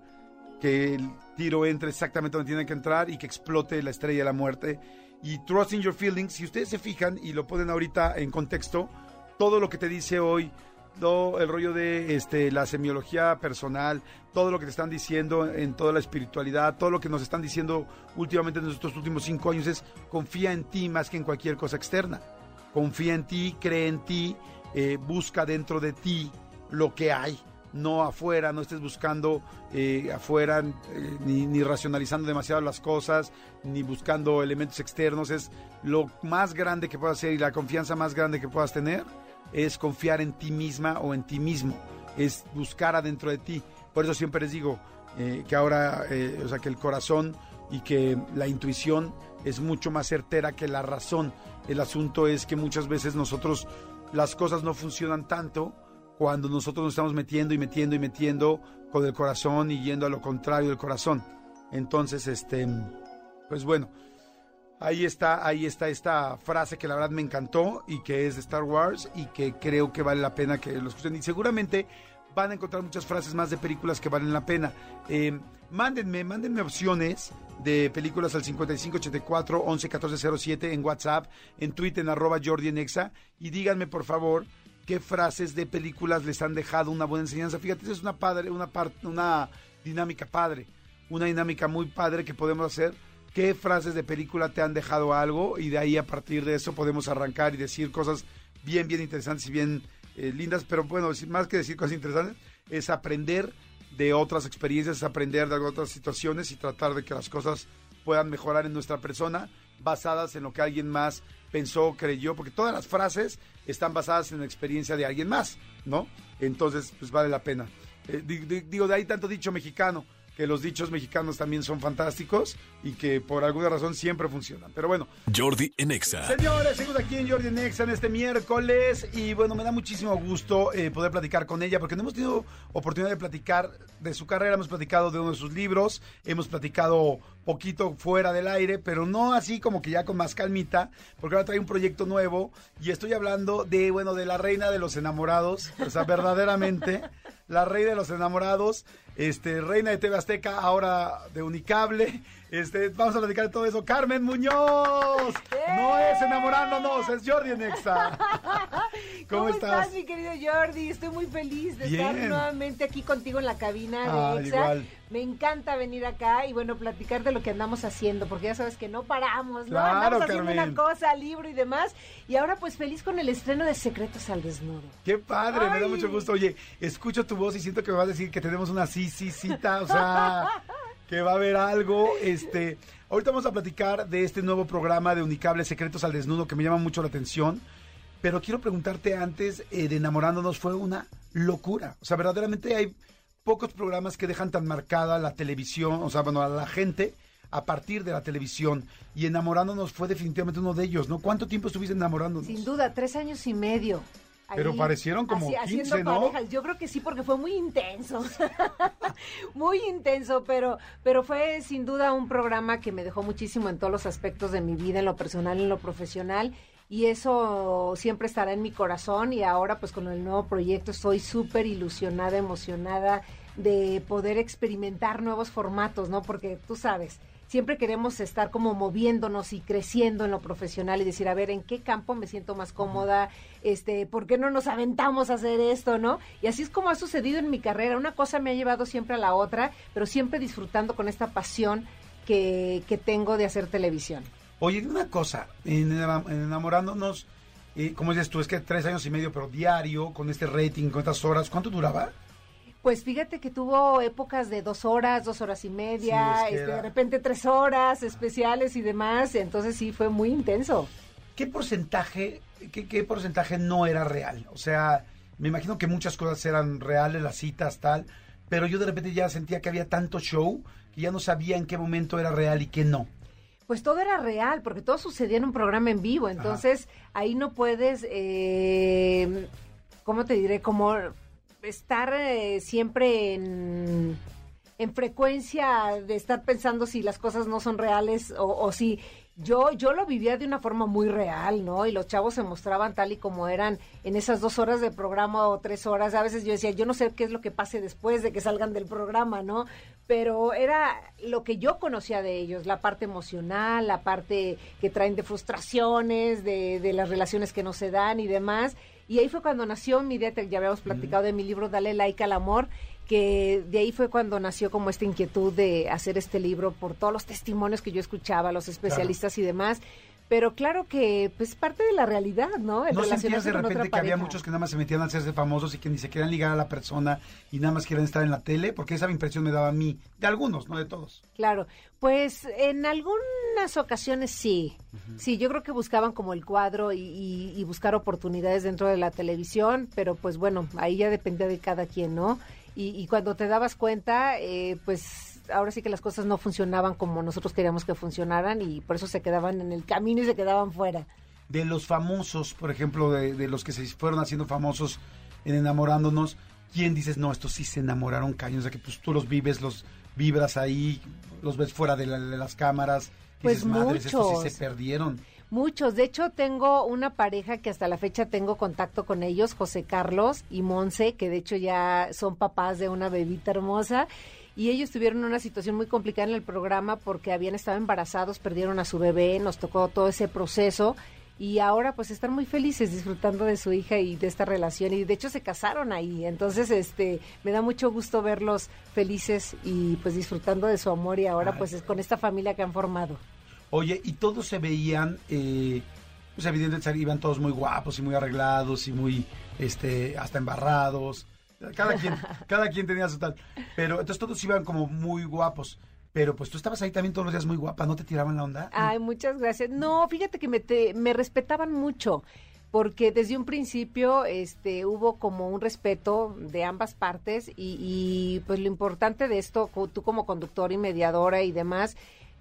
que el tiro entre exactamente donde tiene que entrar y que explote la estrella de la muerte. Y Trust in Your Feelings, si ustedes se fijan y lo ponen ahorita en contexto, todo lo que te dice hoy, todo el rollo de este, la semiología personal, todo lo que te están diciendo en toda la espiritualidad, todo lo que nos están diciendo últimamente en estos últimos cinco años es confía en ti más que en cualquier cosa externa. Confía en ti, cree en ti, eh, busca dentro de ti lo que hay, no afuera, no estés buscando eh, afuera eh, ni, ni racionalizando demasiado las cosas, ni buscando elementos externos. Es lo más grande que puedas hacer y la confianza más grande que puedas tener es confiar en ti misma o en ti mismo, es buscar adentro de ti. Por eso siempre les digo, eh, que ahora, o sea, que el corazón y que la intuición es mucho más certera que la razón. El asunto es que muchas veces nosotros las cosas no funcionan tanto cuando nosotros nos estamos metiendo y metiendo y metiendo con el corazón y yendo a lo contrario del corazón. Entonces, este, pues bueno, ahí está, ahí está esta frase que la verdad me encantó y que es de Star Wars y que creo que vale la pena que lo escuchen. Y seguramente van a encontrar muchas frases más de películas que valen la pena. Eh, mándenme, mándenme opciones de películas al 5584 111407 en WhatsApp, en Twitter, en arroba Jordi en y díganme por favor qué frases de películas les han dejado una buena enseñanza. Fíjate, es una padre, una parte, una dinámica padre, una dinámica muy padre que podemos hacer. ¿Qué frases de película te han dejado algo? Y de ahí a partir de eso podemos arrancar y decir cosas bien, bien interesantes y bien eh, lindas, pero bueno, más que decir cosas interesantes, es aprender de otras experiencias, aprender de otras situaciones y tratar de que las cosas puedan mejorar en nuestra persona basadas en lo que alguien más pensó, creyó, porque todas las frases están basadas en la experiencia de alguien más, ¿no? Entonces, pues vale la pena. Eh, digo, de ahí tanto dicho mexicano, que los dichos mexicanos también son fantásticos y que por alguna razón siempre funcionan. Pero bueno. Jordi Enexa. Señores, seguimos aquí en Jordi Enexa en este miércoles y bueno, me da muchísimo gusto eh, poder platicar con ella porque no hemos tenido oportunidad de platicar de su carrera, hemos platicado de uno de sus libros, hemos platicado poquito fuera del aire, pero no así como que ya con más calmita, porque ahora trae un proyecto nuevo y estoy hablando de, bueno, de la reina de los enamorados, o sea, verdaderamente, la reina de los enamorados, este, reina de TV Azteca, ahora de Unicable. Este, vamos a platicar de todo eso. Carmen Muñoz. No es enamorándonos, es Jordi Nexa. [laughs] ¿Cómo, estás? mi querido Jordi? Estoy muy feliz de estar nuevamente aquí contigo en la cabina de ah, Exa. Me encanta venir acá y bueno, platicar de lo que andamos haciendo, porque ya sabes que no paramos, ¿no? andamos haciendo una cosa, libro y demás. Y ahora pues feliz con el estreno de Secretos al Desnudo. Qué padre, me da mucho gusto. Oye, escucho tu voz y siento que me vas a decir que tenemos una sí, sí, cita, o sea, [laughs] que va a haber algo, este... Ahorita vamos a platicar de este nuevo programa de Unicable Secretos al Desnudo que me llama mucho la atención. Pero quiero preguntarte antes eh, de enamorándonos, fue una locura. O sea, verdaderamente hay pocos programas que dejan tan marcada la televisión, o sea, bueno, a la gente a partir de la televisión. Y enamorándonos fue definitivamente uno de ellos, ¿no? ¿Cuánto tiempo estuviste enamorándonos? Sin duda, tres años y medio. Pero parecieron como 15, ¿no? Yo creo que sí, porque fue muy intenso. [laughs] muy intenso, pero, pero fue sin duda un programa que me dejó muchísimo en todos los aspectos de mi vida, en lo personal, en lo profesional y eso siempre estará en mi corazón y ahora pues con el nuevo proyecto estoy súper ilusionada, emocionada de poder experimentar nuevos formatos, ¿no? Porque tú sabes, siempre queremos estar como moviéndonos y creciendo en lo profesional y decir, a ver, ¿en qué campo me siento más cómoda? Este, ¿por qué no nos aventamos a hacer esto, no? Y así es como ha sucedido en mi carrera. Una cosa me ha llevado siempre a la otra, pero siempre disfrutando con esta pasión que, que tengo de hacer televisión. Oye, una cosa, en, enamorándonos, eh, como dices tú, es que tres años y medio, pero diario, con este rating, con estas horas, ¿cuánto duraba? Pues fíjate que tuvo épocas de dos horas, dos horas y media, este, de repente tres horas especiales y demás, entonces sí fue muy intenso. ¿Qué porcentaje, qué, qué porcentaje no era real? O sea, me imagino que muchas cosas eran reales, las citas, tal, pero yo de repente ya sentía que había tanto show que ya no sabía en qué momento era real y qué no pues todo era real, porque todo sucedía en un programa en vivo, entonces ahí no puedes, eh, ¿cómo te diré? Como estar eh, siempre en, en, frecuencia de estar pensando si las cosas no son reales o, si yo, yo lo vivía de una forma muy real, ¿no? Y los chavos se mostraban tal y como eran en esas dos horas de programa o tres horas. A veces yo decía, yo no sé qué es lo que pase después de que salgan del programa, ¿no? Pero era lo que yo conocía de ellos, la parte emocional, la parte que traen de frustraciones, de, de las relaciones que no se dan y demás. Y ahí fue cuando nació mi idea, ya habíamos platicado de mi libro Dale like al amor, que de ahí fue cuando nació como esta inquietud de hacer este libro por todos los testimonios que yo escuchaba, los especialistas y demás. Pero claro que pues parte de la realidad, ¿no? El ¿No sentías de repente que había muchos que nada más se metían a hacerse famosos y que ni se querían ligar a la persona y nada más quieren estar en la tele? Porque esa impresión me daba a mí, de algunos, no de todos. Claro, pues en algunas ocasiones sí. Sí, yo creo que buscaban como el cuadro y, y buscar oportunidades dentro de la televisión, pero pues bueno, ahí ya depende de cada quien, ¿no? y, y cuando te dabas cuenta, eh, pues ahora sí que las cosas no funcionaban como nosotros queríamos que funcionaran y por eso se quedaban en el camino y se quedaban fuera. De los famosos, por ejemplo, de, de los que se fueron haciendo famosos en enamorándonos, ¿quién dices, no, estos sí se enamoraron caños? O sea, que pues, tú los vives, los vibras ahí, los ves fuera de, la- de las cámaras. Pues dices, madres, estos sí muchos. se perdieron. Muchos, de hecho tengo una pareja que hasta la fecha tengo contacto con ellos, José Carlos y Monse, que de hecho ya son papás de una bebita hermosa. Y ellos tuvieron una situación muy complicada en el programa porque habían estado embarazados, perdieron a su bebé, nos tocó todo ese proceso y ahora pues están muy felices disfrutando de su hija y de esta relación y de hecho se casaron ahí. Entonces, este, me da mucho gusto verlos felices y pues disfrutando de su amor y ahora Ay. pues es con esta familia que han formado. Oye, y todos se veían, eh, pues evidentemente iban todos muy guapos y muy arreglados y muy, este, hasta embarrados. Cada quien, [laughs] cada quien tenía su tal. Pero entonces todos iban como muy guapos. Pero pues tú estabas ahí también todos los días muy guapa, ¿no te tiraban la onda? Ay, muchas gracias. No, fíjate que me, te- me respetaban mucho, porque desde un principio este, hubo como un respeto de ambas partes y, y, pues lo importante de esto, tú como conductora y mediadora y demás,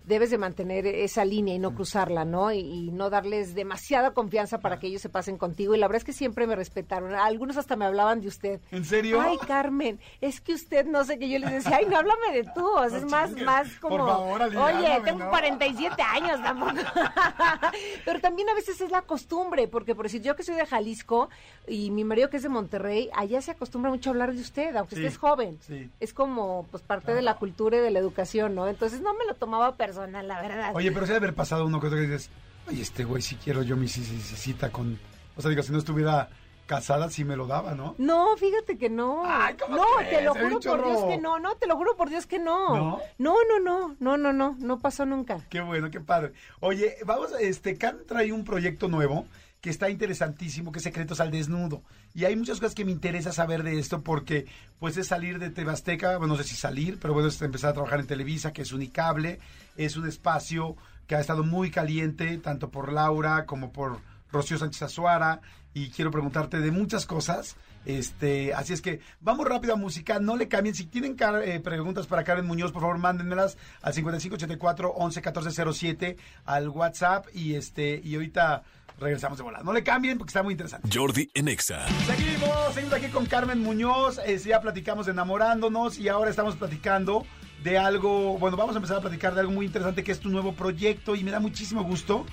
debes de mantener esa línea y no cruzarla, ¿no? Y, y no darles demasiada confianza para que ellos se pasen contigo. Y la verdad es que siempre me respetaron. Algunos hasta me hablaban de usted. ¿En serio? Ay, Carmen, es que usted no sé qué. Yo les decía, ay, no háblame de tú. O sea, No es más, chingues. más Por como. favor, Oye, háblame, tengo ¿no? 47 años tampoco. [laughs] Pero también a veces es la costumbre, porque por decir yo que soy de Jalisco y mi marido que es de Monterrey, allá se acostumbra mucho a hablar de usted, aunque Sí, usted es joven. sí. Es como pues parte de la cultura y de la educación, ¿no? Entonces no me lo tomaba personal, la verdad. Oye, pero sí debe haber pasado uno que dices, oye, este güey, si quiero yo mi ci- ci- ci- cita con... O sea, digo, si no estuviera casada, sí me lo daba, ¿no? No, fíjate que no. Ay, ¿cómo no, crees? te lo juro por Dios que no, no, te lo juro por Dios que no. ¿No? No, no, no, no, no, no, no pasó nunca. Qué bueno, qué padre. Oye, vamos, este, Can trae un proyecto nuevo que está interesantísimo, que es Secretos al Desnudo. Y hay muchas cosas que me interesa saber de esto porque, pues, es salir de Tebasteca, bueno, no sé si salir, pero bueno, es empezar a trabajar en Televisa, que es Unicable, es un espacio que ha estado muy caliente, tanto por Laura como por Rocío Sánchez Azuara, y quiero preguntarte de muchas cosas. Este, así es que vamos rápido a música, no le cambien. Si tienen eh, preguntas para Karen Muñoz, por favor, mándenmelas al 5584 11 14 07 al WhatsApp y este y ahorita regresamos de volada. No le cambien porque está muy interesante. Jordi en Exa. Seguimos, seguimos aquí con Carmen Muñoz. eh, ya platicamos de enamorándonos y ahora estamos platicando de algo. Bueno, vamos a empezar a platicar de algo muy interesante que es tu nuevo proyecto y me da muchísimo gusto.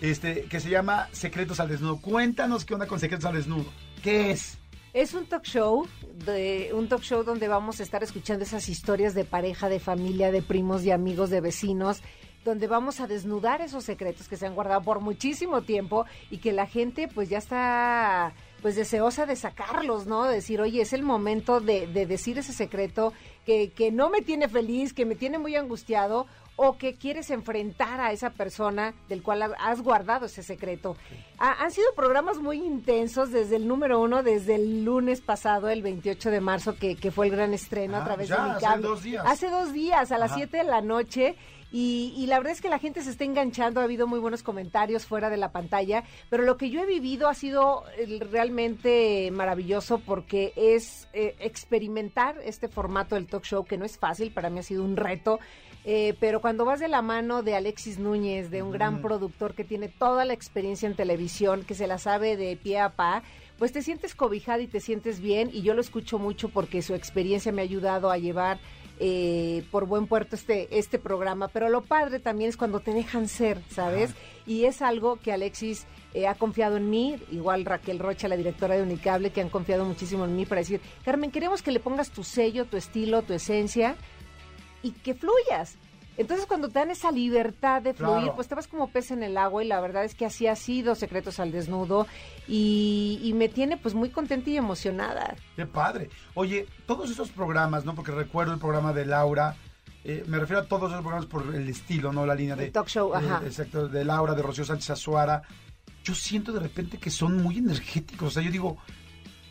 Este, que se llama Secretos al Desnudo. Cuéntanos qué onda con Secretos al Desnudo. ¿Qué es? Es un talk show, de, un talk show donde vamos a estar escuchando esas historias de pareja, de familia, de primos, de amigos, de vecinos, donde vamos a desnudar esos secretos que se han guardado por muchísimo tiempo y que la gente pues ya está pues deseosa de sacarlos, ¿no? De decir, oye, es el momento de, de decir ese secreto que, que no me tiene feliz, que me tiene muy angustiado o que quieres enfrentar a esa persona del cual ha- has guardado ese secreto. Ha- han sido programas muy intensos desde el número uno, desde el lunes pasado, el 28 de marzo, que, que fue el gran estreno Ah, a través ya, de mi hace cable. dos días. Hace dos días, a las Ajá. 7 de la noche. Y, y la verdad es que la gente se está enganchando, ha habido muy buenos comentarios fuera de la pantalla, pero lo que yo he vivido ha sido eh, realmente maravilloso porque es eh, experimentar este formato del talk show, que no es fácil, para mí ha sido un reto, eh, pero cuando vas de la mano de Alexis Núñez, de un gran productor que tiene toda la experiencia en televisión, que se la sabe de pie a pa, pues te sientes cobijada y te sientes bien y yo lo escucho mucho porque su experiencia me ha ayudado a llevar eh, por buen puerto este, este programa, pero lo padre también es cuando te dejan ser, ¿sabes? Y es algo que Alexis eh, ha confiado en mí, igual Raquel Rocha, la directora de Unicable, que han confiado muchísimo en mí para decir, Carmen, queremos que le pongas tu sello, tu estilo, tu esencia y que fluyas. Entonces cuando te dan esa libertad de fluir, Claro. pues te vas como pez en el agua y la verdad es que así ha sido Secretos al Desnudo y, y me tiene pues muy contenta y emocionada. Qué padre. Oye, todos esos programas, ¿no? Porque recuerdo el programa de Laura. eh, me refiero a todos esos programas por el estilo, ¿no? La línea de... El talk show, eh, ajá. exacto, de Laura, de Rocío Sánchez Azuara. Yo siento de repente que son muy energéticos. O sea, yo digo,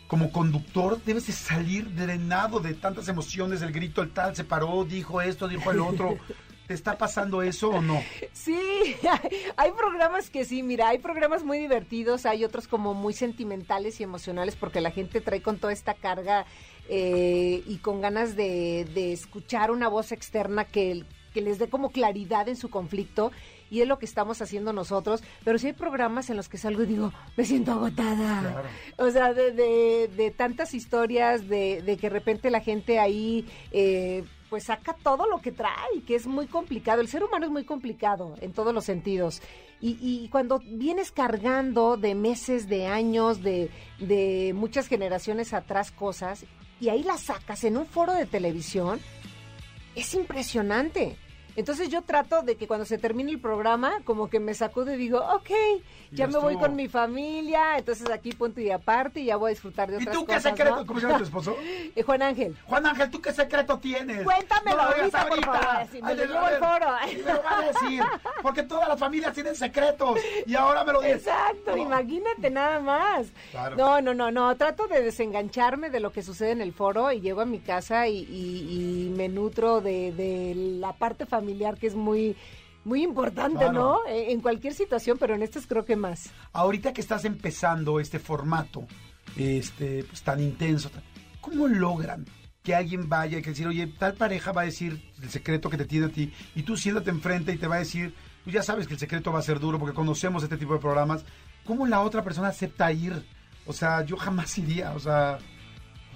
como conductor debes de salir drenado de tantas emociones, el grito, el tal, se paró, dijo esto, dijo el otro. [laughs] ¿Te está pasando eso o no? Sí, [laughs] hay, programas que sí, mira, hay programas muy divertidos, hay otros como muy sentimentales y emocionales porque la gente trae con toda esta carga eh, y con ganas de, de escuchar una voz externa que, que les dé como claridad en su conflicto y es lo que estamos haciendo nosotros, pero sí hay programas en los que salgo y digo, me siento agotada. O sea, de, de, de tantas historias, de, de, que de repente la gente ahí... Eh, pues saca todo lo que trae, que es muy complicado. El ser humano es muy complicado en todos los sentidos. Y, y cuando vienes cargando de meses, de años, de, de muchas generaciones atrás cosas, y ahí las sacas en un foro de televisión, es impresionante. Entonces yo trato de que cuando se termine el programa, como que me sacudo y digo, ok, ya, ya me voy con mi familia, entonces aquí punto y aparte y ya voy a disfrutar de otras cosas. ¿Y tú qué secreto? ¿no? ¿Cómo se llama tu [laughs] esposo? eh, Juan Ángel. Juan Ángel, ¿tú qué secreto tienes? Cuéntamelo no ahorita, ahorita, por favor, si me lo llevo al foro. Me lo va a decir, porque todas las familias tienen secretos y ahora me lo dices. Exacto, no. imagínate nada más. Claro. No, no, no, no, trato de desengancharme de lo que sucede en el foro y llego a mi casa y, y, y me nutro de, de la parte familiar que es muy muy importante, claro. ¿no? En cualquier situación, pero en estas creo que más. Ahorita que estás empezando este formato, este, pues tan intenso, ¿cómo logran que alguien vaya y que decir, oye, tal pareja va a decir el secreto que te tiene a ti, y tú siéntate enfrente y te va a decir, pues ya sabes que el secreto va a ser duro porque conocemos este tipo de programas, ¿cómo la otra persona acepta ir? O sea, yo jamás iría, o sea,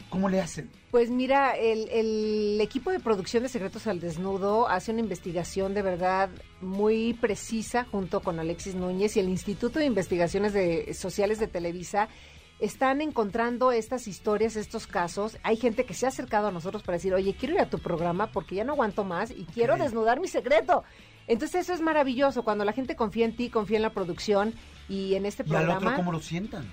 ¿cómo le hacen? Pues mira, el, el, equipo de producción de Secretos al Desnudo hace una investigación de verdad muy precisa junto con Alexis Núñez y el Instituto de Investigaciones de, Sociales de Televisa. Están encontrando estas historias, estos casos. Hay gente que se ha acercado a nosotros para decir, oye, quiero ir a tu programa porque ya no aguanto más y quiero okay. desnudar mi secreto. Entonces eso es maravilloso, cuando la gente confía en ti, confía en la producción y en este programa. ¿Y al otro cómo lo sientan?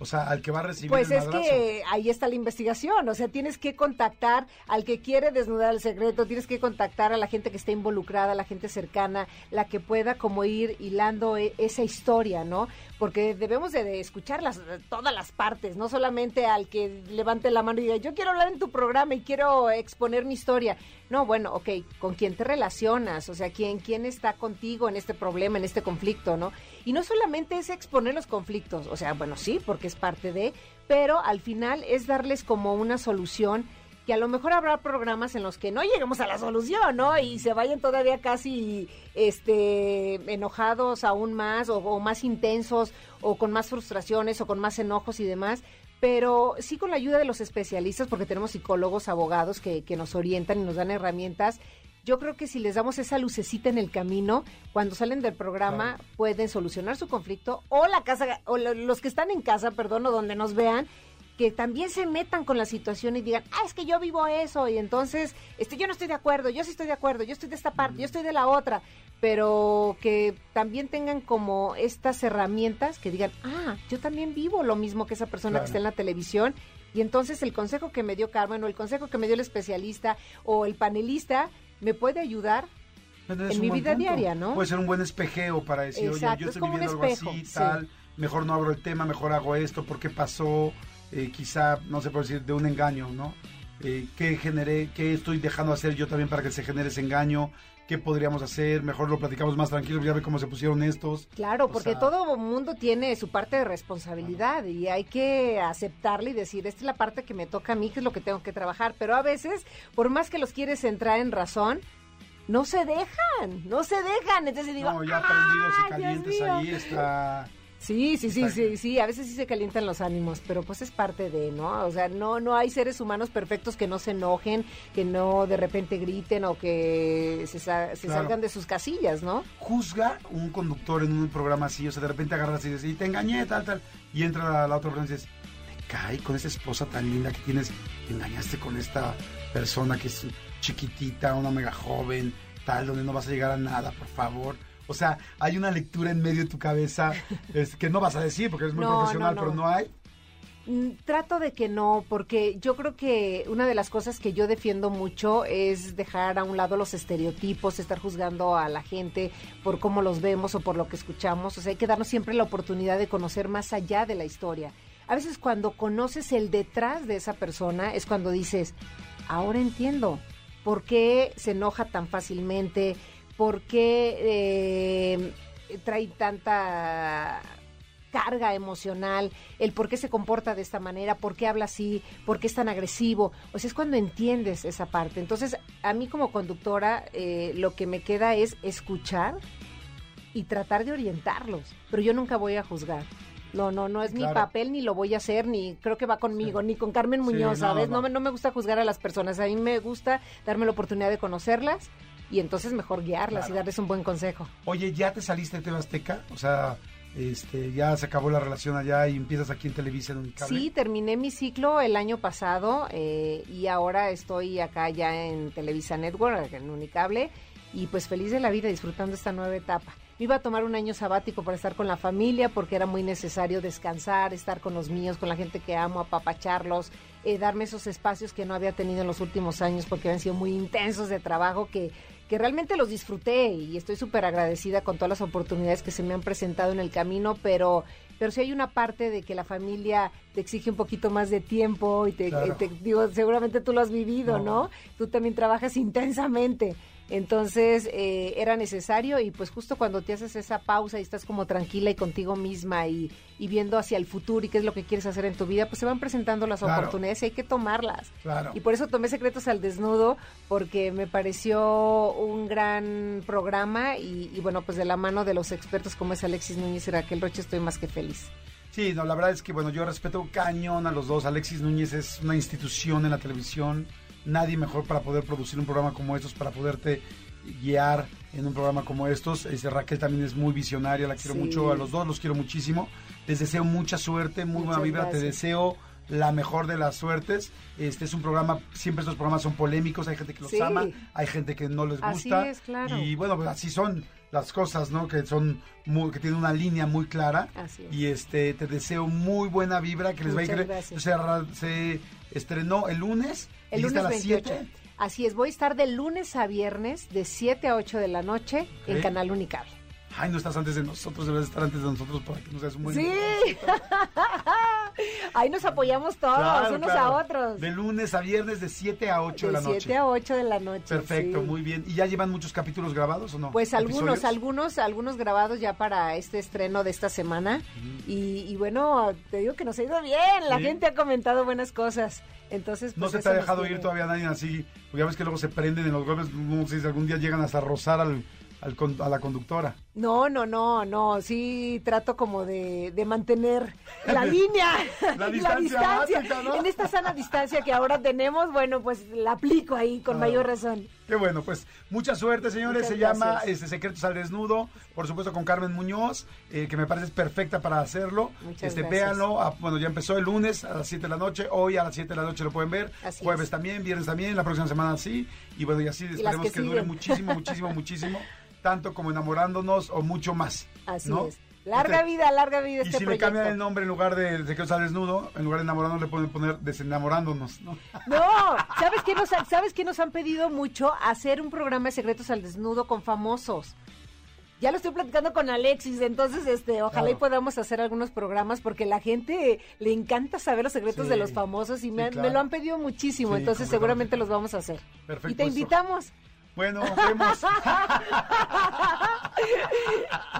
O sea, al que va a recibir Pues el es que ahí está la investigación, o sea, tienes que contactar al que quiere desnudar el secreto, tienes que contactar a la gente que está involucrada, a la gente cercana, la que pueda como ir hilando e esa historia, ¿no? Porque debemos de, de escuchar las, todas las partes, no solamente al que levante la mano y diga, yo quiero hablar en tu programa y quiero exponer mi historia. No, bueno, ok, ¿con quién te relacionas? O sea, ¿quién, quién está contigo en este problema, en este conflicto, no? Y no solamente es exponer los conflictos, o sea, bueno, sí, porque es parte de, pero al final es darles como una solución que a lo mejor habrá programas en los que no lleguemos a la solución, ¿no? Y se vayan todavía casi este enojados aún más o, más intensos o con más frustraciones o con más enojos y demás, pero sí con la ayuda de los especialistas, porque tenemos psicólogos, abogados que, que, nos orientan y nos dan herramientas. Yo creo que si les damos esa lucecita en el camino, cuando salen del programa claro. pueden solucionar su conflicto o la casa, o los que están en casa, perdón, o donde nos vean, que también se metan con la situación y digan, ah, es que yo vivo eso, y entonces, este, yo no estoy de acuerdo, yo sí estoy de acuerdo, yo estoy de esta parte, yo estoy de la otra, pero que también tengan como estas herramientas que digan, ah, yo también vivo lo mismo que esa persona claro. que está en la televisión, y entonces el consejo que me dio Carmen, o el consejo que me dio el especialista, o el panelista, me puede ayudar en mi vida punto. diaria, ¿no? Puede ser un buen espejeo para decir, Exacto, oye, yo estoy viviendo algo así, sí. tal, mejor no abro el tema, mejor hago esto, ¿por qué pasó? Eh, quizá, no sé por decir, de un engaño, ¿no? Eh, ¿Qué generé, qué estoy dejando hacer yo también para que se genere ese engaño? ¿Qué podríamos hacer? Mejor lo platicamos más tranquilo, ya ve cómo se pusieron estos. Claro, o porque sea... todo mundo tiene su parte de responsabilidad claro. y hay que aceptarle y decir, esta es la parte que me toca a mí, que es lo que tengo que trabajar. Pero a veces, por más que los quieres entrar en razón, no se dejan, no se dejan. Entonces digo, no, ya prendidos y calientes ahí está Sí, sí, sí, sí, sí, a veces sí se calientan los ánimos, pero pues es parte de, ¿no? O sea, no, no hay seres humanos perfectos que no se enojen, que no de repente griten o que se, sa se claro. salgan de sus casillas, ¿no? Juzga un conductor en un programa así, o sea, de repente agarras y dices, y te engañé, tal, tal, y entra la, la otra persona y dices, te cae con esa esposa tan linda que tienes, te engañaste con esta persona que es chiquitita, una mega joven, tal, donde no vas a llegar a nada, por favor o sea, hay una lectura en medio de tu cabeza es, que no vas a decir porque eres muy no, profesional, no, no. pero no hay. Mm, trato de que no, porque yo creo que una de las cosas que yo defiendo mucho es dejar a un lado los estereotipos, estar juzgando a la gente por cómo los vemos o por lo que escuchamos. O sea, hay que darnos siempre la oportunidad de conocer más allá de la historia. A veces cuando conoces el detrás de esa persona es cuando dices, ahora entiendo por qué se enoja tan fácilmente, por qué eh, trae tanta carga emocional, el por qué se comporta de esta manera, por qué habla así, por qué es tan agresivo. O sea, es cuando entiendes esa parte. Entonces, a mí como conductora, eh, lo que me queda es escuchar y tratar de orientarlos. Pero yo nunca voy a juzgar. No, no, no es mi papel, ni lo voy a hacer, ni creo que va conmigo, Sí. ni con Carmen Sí, Muñoz, no, ¿sabes? no. No, me, no me gusta juzgar a las personas, a mí me gusta darme la oportunidad de conocerlas y entonces mejor guiarlas Claro. y darles un buen consejo. Oye, ¿ya te saliste de TV Azteca? O sea, este, ya se acabó la relación allá y empiezas aquí en Televisa en Unicable. Sí, terminé mi ciclo el año pasado eh, y ahora estoy acá ya en Televisa Network, en Unicable, y pues feliz de la vida disfrutando esta nueva etapa. Me iba a tomar un año sabático para estar con la familia porque era muy necesario descansar, estar con los míos, con la gente que amo, apapacharlos, eh, darme esos espacios que no había tenido en los últimos años porque habían sido muy intensos de trabajo que, que realmente los disfruté y estoy súper agradecida con todas las oportunidades que se me han presentado en el camino, pero pero sí hay una parte de que la familia te exige un poquito más de tiempo y te, Claro. te- digo, seguramente tú lo has vivido, No. ¿no? Tú también trabajas intensamente. Entonces eh, era necesario y pues justo cuando te haces esa pausa y estás como tranquila y contigo misma y, y viendo hacia el futuro y qué es lo que quieres hacer en tu vida, pues se van presentando las Claro. oportunidades y hay que tomarlas. Claro. Y por eso tomé Secretos al Desnudo, porque me pareció un gran programa y, y bueno, pues de la mano de los expertos como es Alexis Núñez y Raquel Roche estoy más que feliz. Sí, no, la verdad es que, bueno, yo respeto cañón a los dos. Alexis Núñez es una institución en la televisión. Nadie mejor para poder producir un programa como estos, para poderte guiar en un programa como estos. Este, Raquel también es muy visionaria, la quiero Sí. mucho, a los dos los quiero muchísimo. Les deseo mucha suerte, muy buena vibra, te deseo la mejor de las suertes. Este es un programa, siempre estos programas son polémicos, hay gente que los Sí. ama, hay gente que no les Así gusta. es, claro. Y bueno, pues así son las cosas, ¿no? Que son muy, que tienen una línea muy clara. Así es. Y este te deseo muy buena vibra, que les va a Muchas ir. gracias. Se, se estrenó el lunes. El lunes a las 28. 7. Así es, voy a estar de lunes a viernes de 7 a 8 de la noche en Ok. Canal Unicable. Ay, no estás antes de nosotros, debes estar antes de nosotros para que no seas un buen. Sí. [laughs] Ahí nos apoyamos todos, Claro, unos claro. a otros. De lunes a viernes de 7 a 8 de, de la noche. 7 a 8 de la noche. Perfecto, sí. muy bien. ¿Y ya llevan muchos capítulos grabados o no? Pues algunos, ¿Episodios? algunos, algunos grabados ya para este estreno de esta semana. y, y bueno, te digo que nos ha ido bien. La Sí. gente ha comentado buenas cosas. Entonces, No pues, se te ha nos dejado ir todavía nadie así, porque ya ves que luego se prenden en los golpes, no sé si algún día llegan hasta rozar al, al a la conductora. No, no, no, no. Sí trato como de, de mantener [laughs] la línea, La [laughs] distancia básica, ¿no? En esta sana distancia que ahora tenemos, bueno, pues la aplico ahí con Ah. mayor razón. Qué bueno, pues mucha suerte, señores. Muchas Se llama este, Secretos al Desnudo, por supuesto con Carmen Muñoz, eh, que me parece perfecta para hacerlo. Muchas este, gracias. Véanlo, ah, bueno, ya empezó el lunes a las 7 de la noche, hoy a las 7 de la noche lo pueden ver, Así jueves es. también, viernes también, la próxima semana sí, y bueno, y así esperemos que que, dure muchísimo, muchísimo, muchísimo, [laughs] tanto como enamorándonos o mucho más. Así ¿no? es. Larga vida, larga vida Y este si le proyecto. cambian el nombre en lugar de Secretos al Desnudo, en lugar de enamorándonos le pueden poner desenamorándonos, ¿no? No, ¿sabes qué, nos, ¿sabes qué nos han pedido mucho? Hacer un programa de secretos al desnudo con famosos. Ya lo estoy platicando con Alexis, entonces este, ojalá y Claro. podamos hacer algunos programas porque la gente le encanta saber los secretos Sí, de los famosos y sí, me, claro. me lo han pedido muchísimo, Sí, entonces seguramente los vamos a hacer. Perfecto, y te invitamos. Bueno, vemos.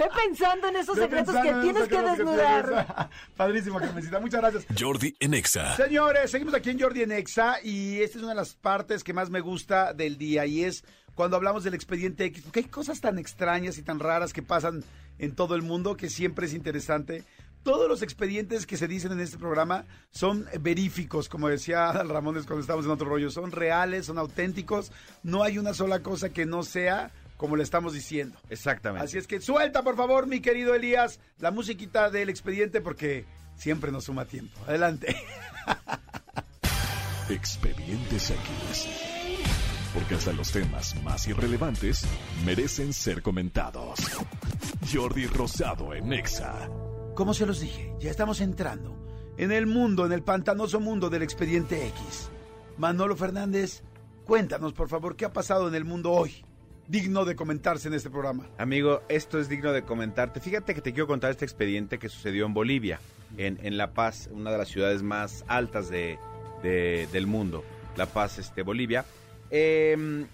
Ve pensando en esos Ve secretos que tienes que desnudar. [laughs] Padrísimo, Carmencita. Muchas gracias. Jordi en Exa. Señores, seguimos aquí en Jordi en Exa y esta es una de las partes que más me gusta del día y es cuando hablamos del expediente X, porque hay cosas tan extrañas y tan raras que pasan en todo el mundo que siempre es interesante. Todos los expedientes que se dicen en este programa son veríficos, como decía Adal Ramones cuando estábamos en otro rollo, son reales, son auténticos, no hay una sola cosa que no sea como le estamos diciendo. Exactamente. Así es que suelta, por favor, mi querido Elías, la musiquita del expediente porque siempre nos suma tiempo. Adelante. [laughs] Expedientes X. Porque hasta los temas más irrelevantes merecen ser comentados. Jordi Rosado en Exa. Como se los dije, ya estamos entrando en el mundo, en el pantanoso mundo del expediente X. Manolo Fernández, cuéntanos, por favor, qué ha pasado en el mundo hoy, digno de comentarse en este programa. Amigo, esto es digno de comentarte. Fíjate que te quiero contar este expediente que sucedió en Bolivia, en, en La Paz, una de las ciudades más altas de, de- del mundo. La Paz, este, Bolivia. Eh,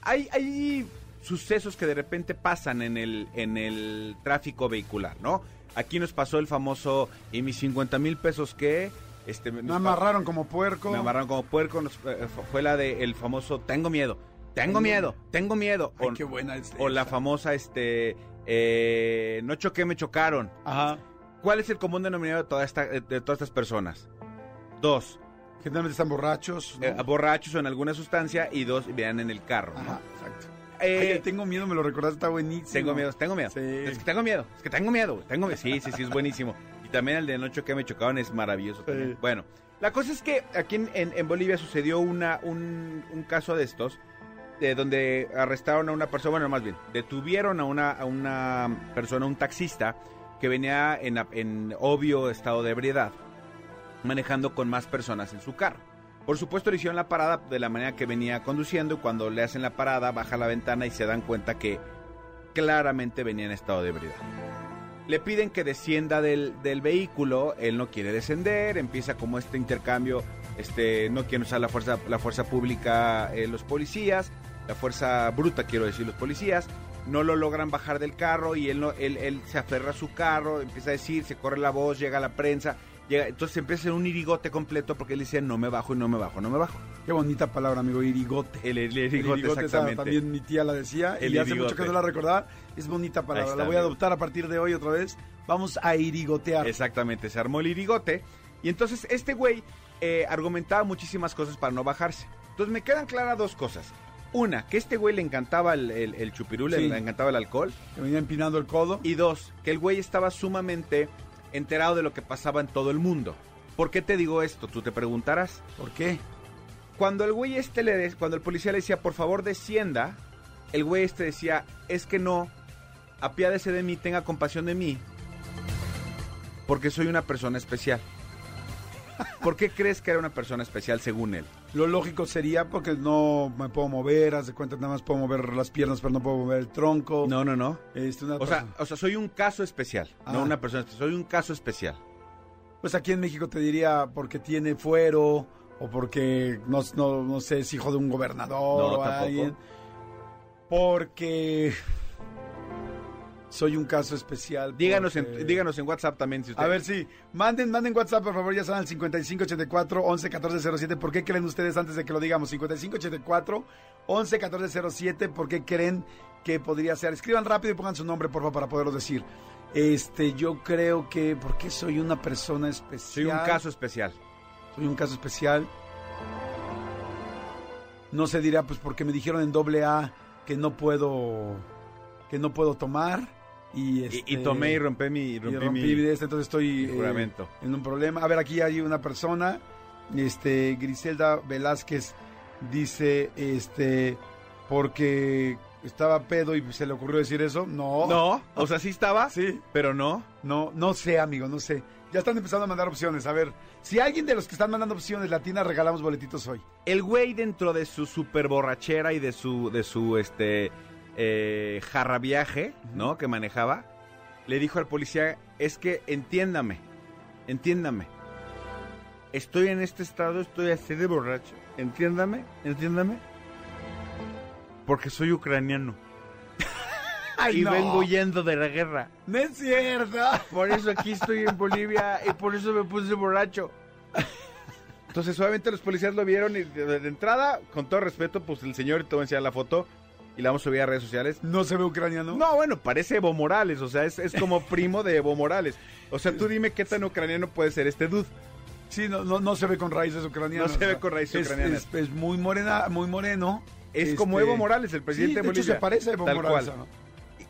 hay, hay sucesos que de repente pasan en el, en el tráfico vehicular, ¿no? Aquí nos pasó el famoso, ¿y mis 50 mil pesos qué? Este, Me nos amarraron como puerco. me amarraron como puerco. nos- eh, fue la de el famoso tengo miedo, tengo miedo, tengo miedo. Ay, O, qué buena es o la famosa, este, eh, no choqué, me chocaron. Ajá. ¿Cuál es el común denominador de, toda esta, de todas estas personas? Dos, Generalmente están borrachos. ¿no? eh, borrachos o en alguna sustancia y dos, vean en el carro. ¿no? Ajá, exacto. Eh, Ay, tengo miedo, me lo recordaste, está buenísimo. tengo miedo, tengo miedo. Sí. Es que tengo miedo, es que tengo miedo, tengo miedo. Sí, sí, sí, es buenísimo. Y también el de no choqué, me chocaron es maravilloso. también. Sí. Bueno, la cosa es que aquí en, en- en Bolivia sucedió una, un, un caso de estos, de donde arrestaron a una persona, bueno, más bien, detuvieron a una, a una persona, un taxista, que venía en, en obvio estado de ebriedad, manejando con más personas en su carro. Por supuesto le hicieron la parada de la manera que venía conduciendo. Cuando le hacen la parada baja la ventana y se dan cuenta que claramente venía en estado de ebriedad. Le piden que descienda del, del vehículo, él no quiere descender, empieza como este intercambio, este, no quieren usar la fuerza, la fuerza pública eh, los policías, la fuerza bruta quiero decir los policías, no lo logran bajar del carro y él, no, él, él se aferra a su carro, empieza a decir, se corre la voz, llega la prensa, llega, entonces empieza a ser un irigote completo porque él dice no me bajo y no me bajo, no me bajo. Qué bonita palabra, amigo, irigote. El, el El irigote, irigote, esa exactamente. también mi tía la decía y hace mucho que no la recordaba. Es bonita palabra, está, la voy a adoptar a partir de hoy otra vez. Vamos a irigotear. Exactamente, se armó el irigote. Y entonces este güey eh, argumentaba muchísimas cosas para no bajarse. Entonces me quedan claras dos cosas. Una, que este güey le encantaba el, el, el chupirul, Sí. le encantaba el alcohol. Que venía empinando el codo. Y dos, que el güey estaba sumamente enterado de lo que pasaba en todo el mundo. ¿Por qué te digo esto? Tú te preguntarás. ¿Por qué? Cuando el güey este le des- cuando el policía le decía, por favor descienda, el güey este decía, es que no, apiádese de mí, tenga compasión de mí, porque soy una persona especial. [laughs] ¿Por qué crees que era una persona especial según él? Lo lógico sería porque no me puedo mover, haz de cuenta, nada más puedo mover las piernas, pero no puedo mover el tronco. No, no, no. Este, una O sea, o sea, soy un caso especial, Ah. no una persona especial, soy un caso especial. pues aquí en México te diría porque tiene fuero o porque no, no, no sé, es hijo de un gobernador No, o alguien. Porque soy un caso especial. Díganos porque- en, díganos en WhatsApp también si usted... A ver, sí. Manden, manden WhatsApp, por favor, ya saben, al 5584 11 14 07. ¿Por qué creen ustedes antes de que lo digamos? 5584 11 14 07. ¿Por qué creen que podría ser? Escriban rápido y pongan su nombre, por favor, para poderlo decir. Este, yo creo que, porque soy una persona especial. soy un caso especial. Soy un caso especial. No se dirá, pues porque me dijeron en doble A que no puedo, que no puedo tomar. Y, este, y tomé y rompí mi... y Rompí rompí mi- este, entonces estoy eh, en un problema. A ver, aquí hay una persona, este, Griselda Velázquez dice, este, porque estaba pedo y se le ocurrió decir eso. No, No, o sea, sí estaba, sí, pero no. no, no sé, amigo, no sé. Ya están empezando a mandar opciones. A ver, si alguien de los que están mandando opciones latinas regalamos boletitos hoy. El güey dentro de su super borrachera y de su, de su, este, eh, jarrabiaje, ¿no? Que manejaba, le dijo al policía, es que entiéndame, entiéndame. Estoy en este estado, estoy así de borracho. Entiéndame, entiéndame. Porque soy ucraniano. [laughs] y no. vengo huyendo de la guerra. No es cierto. Por eso aquí estoy en Bolivia y por eso me puse borracho. Entonces, obviamente los policías lo vieron y de, de entrada, con todo respeto, pues el señor, te voy a enseñar la foto y la vamos a subir a redes sociales. No se ve ucraniano. No, bueno, parece Evo Morales, o sea, es, es como primo de Evo Morales. O sea, tú dime qué tan ucraniano puede ser este dude. Sí, no, no, no se ve con raíces ucranianas. No se ve con raíces Es- ucranianas. Es, es muy morena, muy moreno. Es como Este, Evo Morales, el presidente sí, de de hecho Bolivia. se parece a Evo Tal Morales. cual.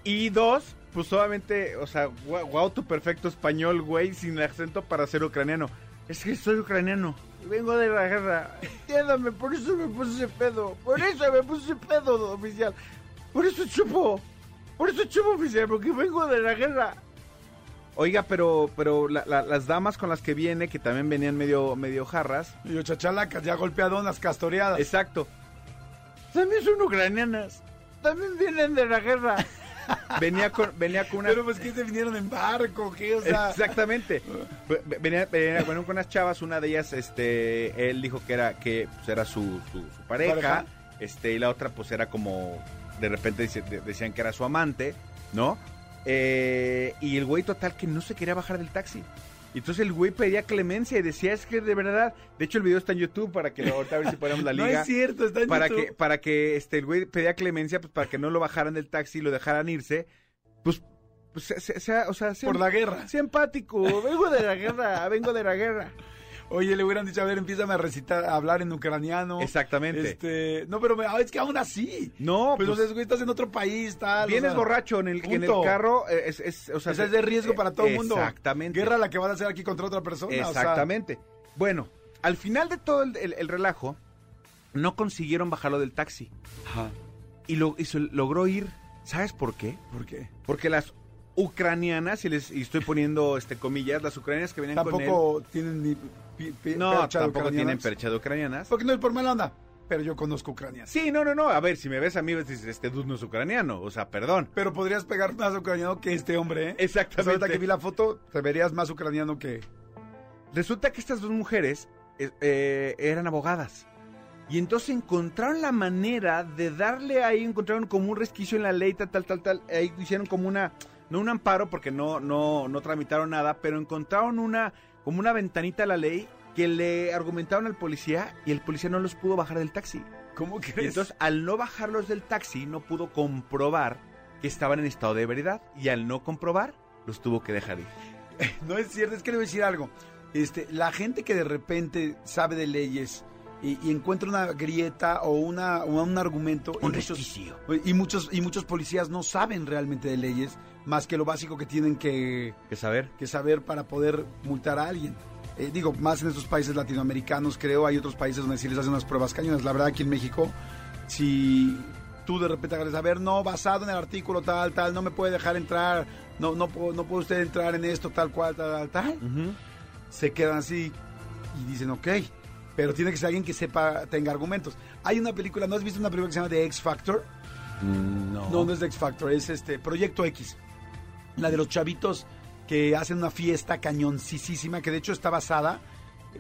Y dos, pues obviamente, o sea, guau, guau, tu perfecto español, güey, sin acento para ser ucraniano. Es que soy ucraniano. Vengo de la guerra. Entiéndame, por eso me puse ese pedo. Por eso me puse ese pedo, oficial. Por eso chupo. Por eso chupo, oficial, porque vengo de la guerra. Oiga, pero, pero la- la- las damas con las que viene, que también venían medio, medio jarras. Y yo, chachalacas, ya golpeadonas, castoreadas. Exacto. También son ucranianas. También vienen de la guerra. Venía con, venía con una... Pero pues que se vinieron en barco, ¿qué? O sea, Exactamente. Ve- Venía, venía- bueno, con unas chavas, una de ellas, este, él dijo que era, que pues, era su, su- su pareja, ¿Pareja? este, y la otra pues era como, de repente dice- de- decían que era su amante, ¿no? eh, y el güey total que no se quería bajar del taxi. Y entonces el güey pedía clemencia y decía, es que de verdad, de hecho el video está en YouTube para que lo- ahorita a ver si ponemos la [laughs] No liga. es cierto, está en para YouTube. que para que este el güey pedía clemencia pues para que no lo bajaran del taxi y lo dejaran irse pues, pues sea- sea- o sea sea, Por la guerra. sea empático vengo de la guerra vengo de la guerra Oye, le hubieran dicho, a ver, empiezame a recitar, a hablar en ucraniano. exactamente Este, no, pero me- ah, es que aún así. no Pues, pues, estás en otro país, tal. o vienes sea, borracho en el, en el punto. carro eh, es, es- o sea, o sea, es de riesgo para todo el mundo. exactamente Guerra la que van a hacer aquí contra otra persona. o sea, exactamente bueno al final de todo el, el- el relajo no consiguieron bajarlo del taxi Ajá. y lo y se logró ir sabes por qué ¿Por qué? porque las ucranianas y les y estoy poniendo este comillas las ucranianas que venían con él Tampoco tienen ni pi- pi- No, percha tampoco tienen percha de ucranianas. Porque no es por mala onda. Pero yo conozco ucranianas. Sí, no, no, no. A ver, si me ves a mí, dices, este dude no es ucraniano. O sea, perdón. Pero podrías pegar más ucraniano que este hombre, ¿eh? Exactamente. O sea, ahorita que vi la foto, te verías más ucraniano que... Resulta que estas dos mujeres eh, eh, eran abogadas. Y entonces encontraron la manera de darle ahí, encontraron como un resquicio en la ley, tal, tal, tal, tal. Ahí hicieron como una, no un amparo porque no, no, no tramitaron nada, pero encontraron una, como una ventanita a la ley que le argumentaron al policía y el policía no los pudo bajar del taxi. ¿Cómo Y crees? entonces, al no bajarlos del taxi, no pudo comprobar que estaban en estado de ebriedad. Y al no comprobar, los tuvo que dejar ir. [laughs] No es cierto, es que le voy a decir algo. Este, la gente que de repente sabe de leyes y, y encuentra una grieta o, una, o un argumento... y Un muchos- resquicio. Y muchos, y muchos policías no saben realmente de leyes, más que lo básico que tienen que, ¿Qué saber? que saber para poder multar a alguien. Eh, digo, más en estos países latinoamericanos, creo, hay otros países donde sí les hacen unas pruebas cañonas. La verdad, aquí en México, si tú de repente agarras a ver, no, basado en el artículo tal, tal, no me puede dejar entrar, no, no, puedo, no puede usted entrar en esto, tal cual, tal, tal, tal, se quedan así y dicen, ok, pero tiene que ser alguien que sepa, tenga argumentos. Hay una película, ¿no has visto una película que se llama The X Factor? No. No, no es de X Factor, es este Proyecto X. La de los chavitos que hacen una fiesta cañoncísima, que de hecho está basada.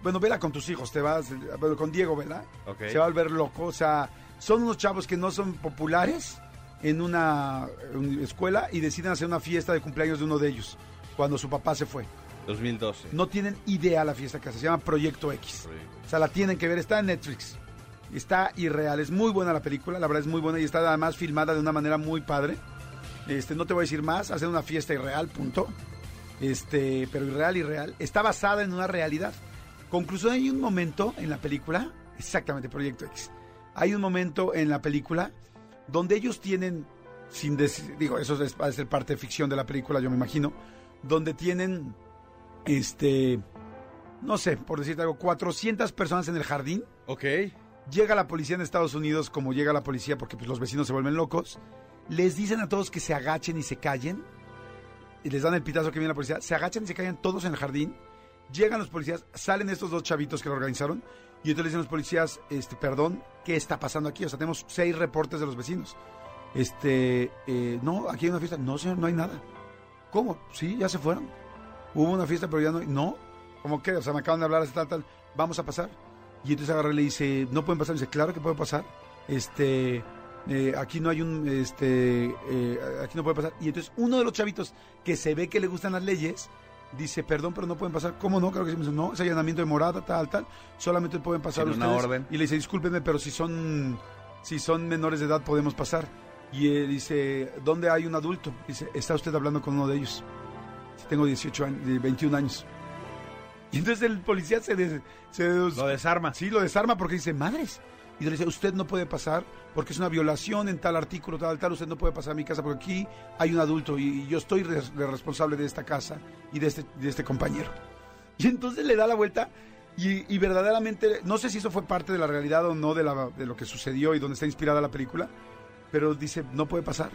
Bueno, vela con tus hijos, te vas. Bueno, con Diego, ¿verdad? Ok. Se va a volver loco. O sea, son unos chavos que no son populares en una, en escuela y deciden hacer una fiesta de cumpleaños de uno de ellos cuando su papá se fue. 2012. No tienen idea la fiesta que hace, se llama Proyecto X. O sea, la tienen que ver, está en Netflix. Está irreal, es muy buena la película, la verdad es muy buena y está además filmada de una manera muy padre. Este, no te voy a decir más, hacer una fiesta irreal, punto. Este, pero irreal, irreal. Está basada en una realidad. Conclusión, hay un momento en la película, exactamente, Proyecto X. Hay un momento en la película donde ellos tienen, sin decir, digo, eso es, va a ser parte de ficción de la película, yo me imagino, donde tienen, este, no sé, por decirte algo, 400 personas en el jardín. Ok. Llega la policía en Estados Unidos, como llega la policía, porque pues, los vecinos se vuelven locos. Les dicen a todos que se agachen y se callen. Y les dan el pitazo que viene la policía. Se agachan y se callan todos en el jardín. Llegan los policías, salen estos dos chavitos que lo organizaron. Y entonces le dicen a los policías, este, perdón, ¿qué está pasando aquí? O sea, tenemos seis reportes de los vecinos. Este, eh, no, aquí hay una fiesta. No, señor, no hay nada. ¿Cómo? Sí, ya se fueron. Hubo una fiesta, pero ya no. No. ¿Cómo que? O sea, me acaban de hablar tal, tal. Vamos a pasar. Y entonces agarra y le dice, ¿no pueden pasar? Y dice, claro que puede pasar. Este, eh, aquí no hay un, este, eh, aquí no puede pasar. Y entonces uno de los chavitos que se ve que le gustan las leyes, dice, perdón, pero no pueden pasar. ¿Cómo no? Claro que sí. Me dice, no, es allanamiento de morada, tal, tal. Solamente pueden pasar Sin una ustedes. orden. Y le dice, discúlpenme, pero si son, si son menores de edad podemos pasar. Y él dice, ¿dónde hay un adulto? Dice, está usted hablando con uno de ellos. Tengo 18 años, 21 años. Y entonces el policía se, des- se des- Lo desarma. Sí, lo desarma porque dice, madres. Y le dice, usted no puede pasar porque es una violación en tal artículo, tal, tal, usted no puede pasar a mi casa porque aquí hay un adulto y yo estoy responsable de esta casa y de este, de este compañero. [laughs] Y entonces le da la vuelta y, y verdaderamente, no sé si eso fue parte de la realidad o no de, la, de lo que sucedió y donde está inspirada la película, pero dice, no puede pasar.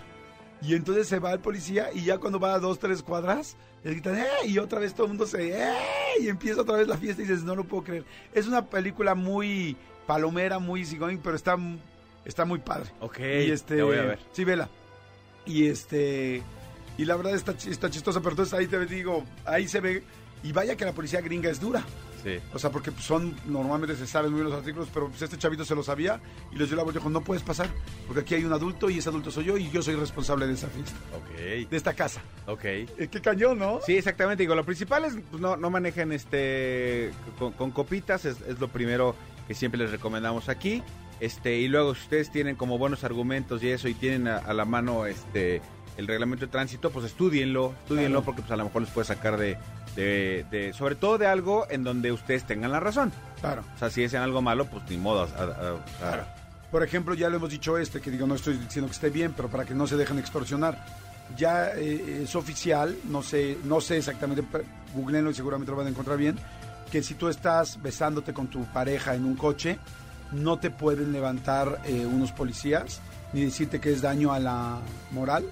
Y entonces se va el policía y ya cuando va a dos, tres cuadras, le gritan, ¡eh! Y otra vez todo el mundo se, ¡eh! Y empieza otra vez la fiesta y dices, no lo puedo creer. Es una película muy palomera, muy easygoing, pero está, está muy padre. Ok. y este, la voy a ver. Sí, vela. Y este, y la verdad está, está chistosa, pero entonces ahí te digo, ahí se ve Y vaya que la policía gringa es dura. Sí. O sea, porque son, normalmente se saben muy bien los artículos, pero pues este chavito se lo sabía y les dio la vuelta y dijo, no puedes pasar, porque aquí hay un adulto y ese adulto soy yo y yo soy responsable de esa fiesta, Ok. de esta casa. Ok. Eh, qué cañón, ¿no? Sí, exactamente. Digo, lo principal es pues, no, no manejen este con, con copitas, es, es lo primero que siempre les recomendamos aquí. Este, y luego si ustedes tienen como buenos argumentos y eso y tienen a, a la mano este el reglamento de tránsito, pues estudienlo, estudienlo Claro. porque pues a lo mejor les puede sacar de, de, de- sobre todo de algo en donde ustedes tengan la razón. Claro. O sea, si es en algo malo, pues ni modo. a- a- a- Claro. Por ejemplo, ya lo hemos dicho este, que digo, no estoy diciendo que esté bien, pero para que no se dejen extorsionar. Ya eh, es oficial, no sé, no sé exactamente, googleenlo y seguramente lo van a encontrar bien, que si tú estás besándote con tu pareja en un coche, no te pueden levantar eh, unos policías ni decirte que es daño a la moral,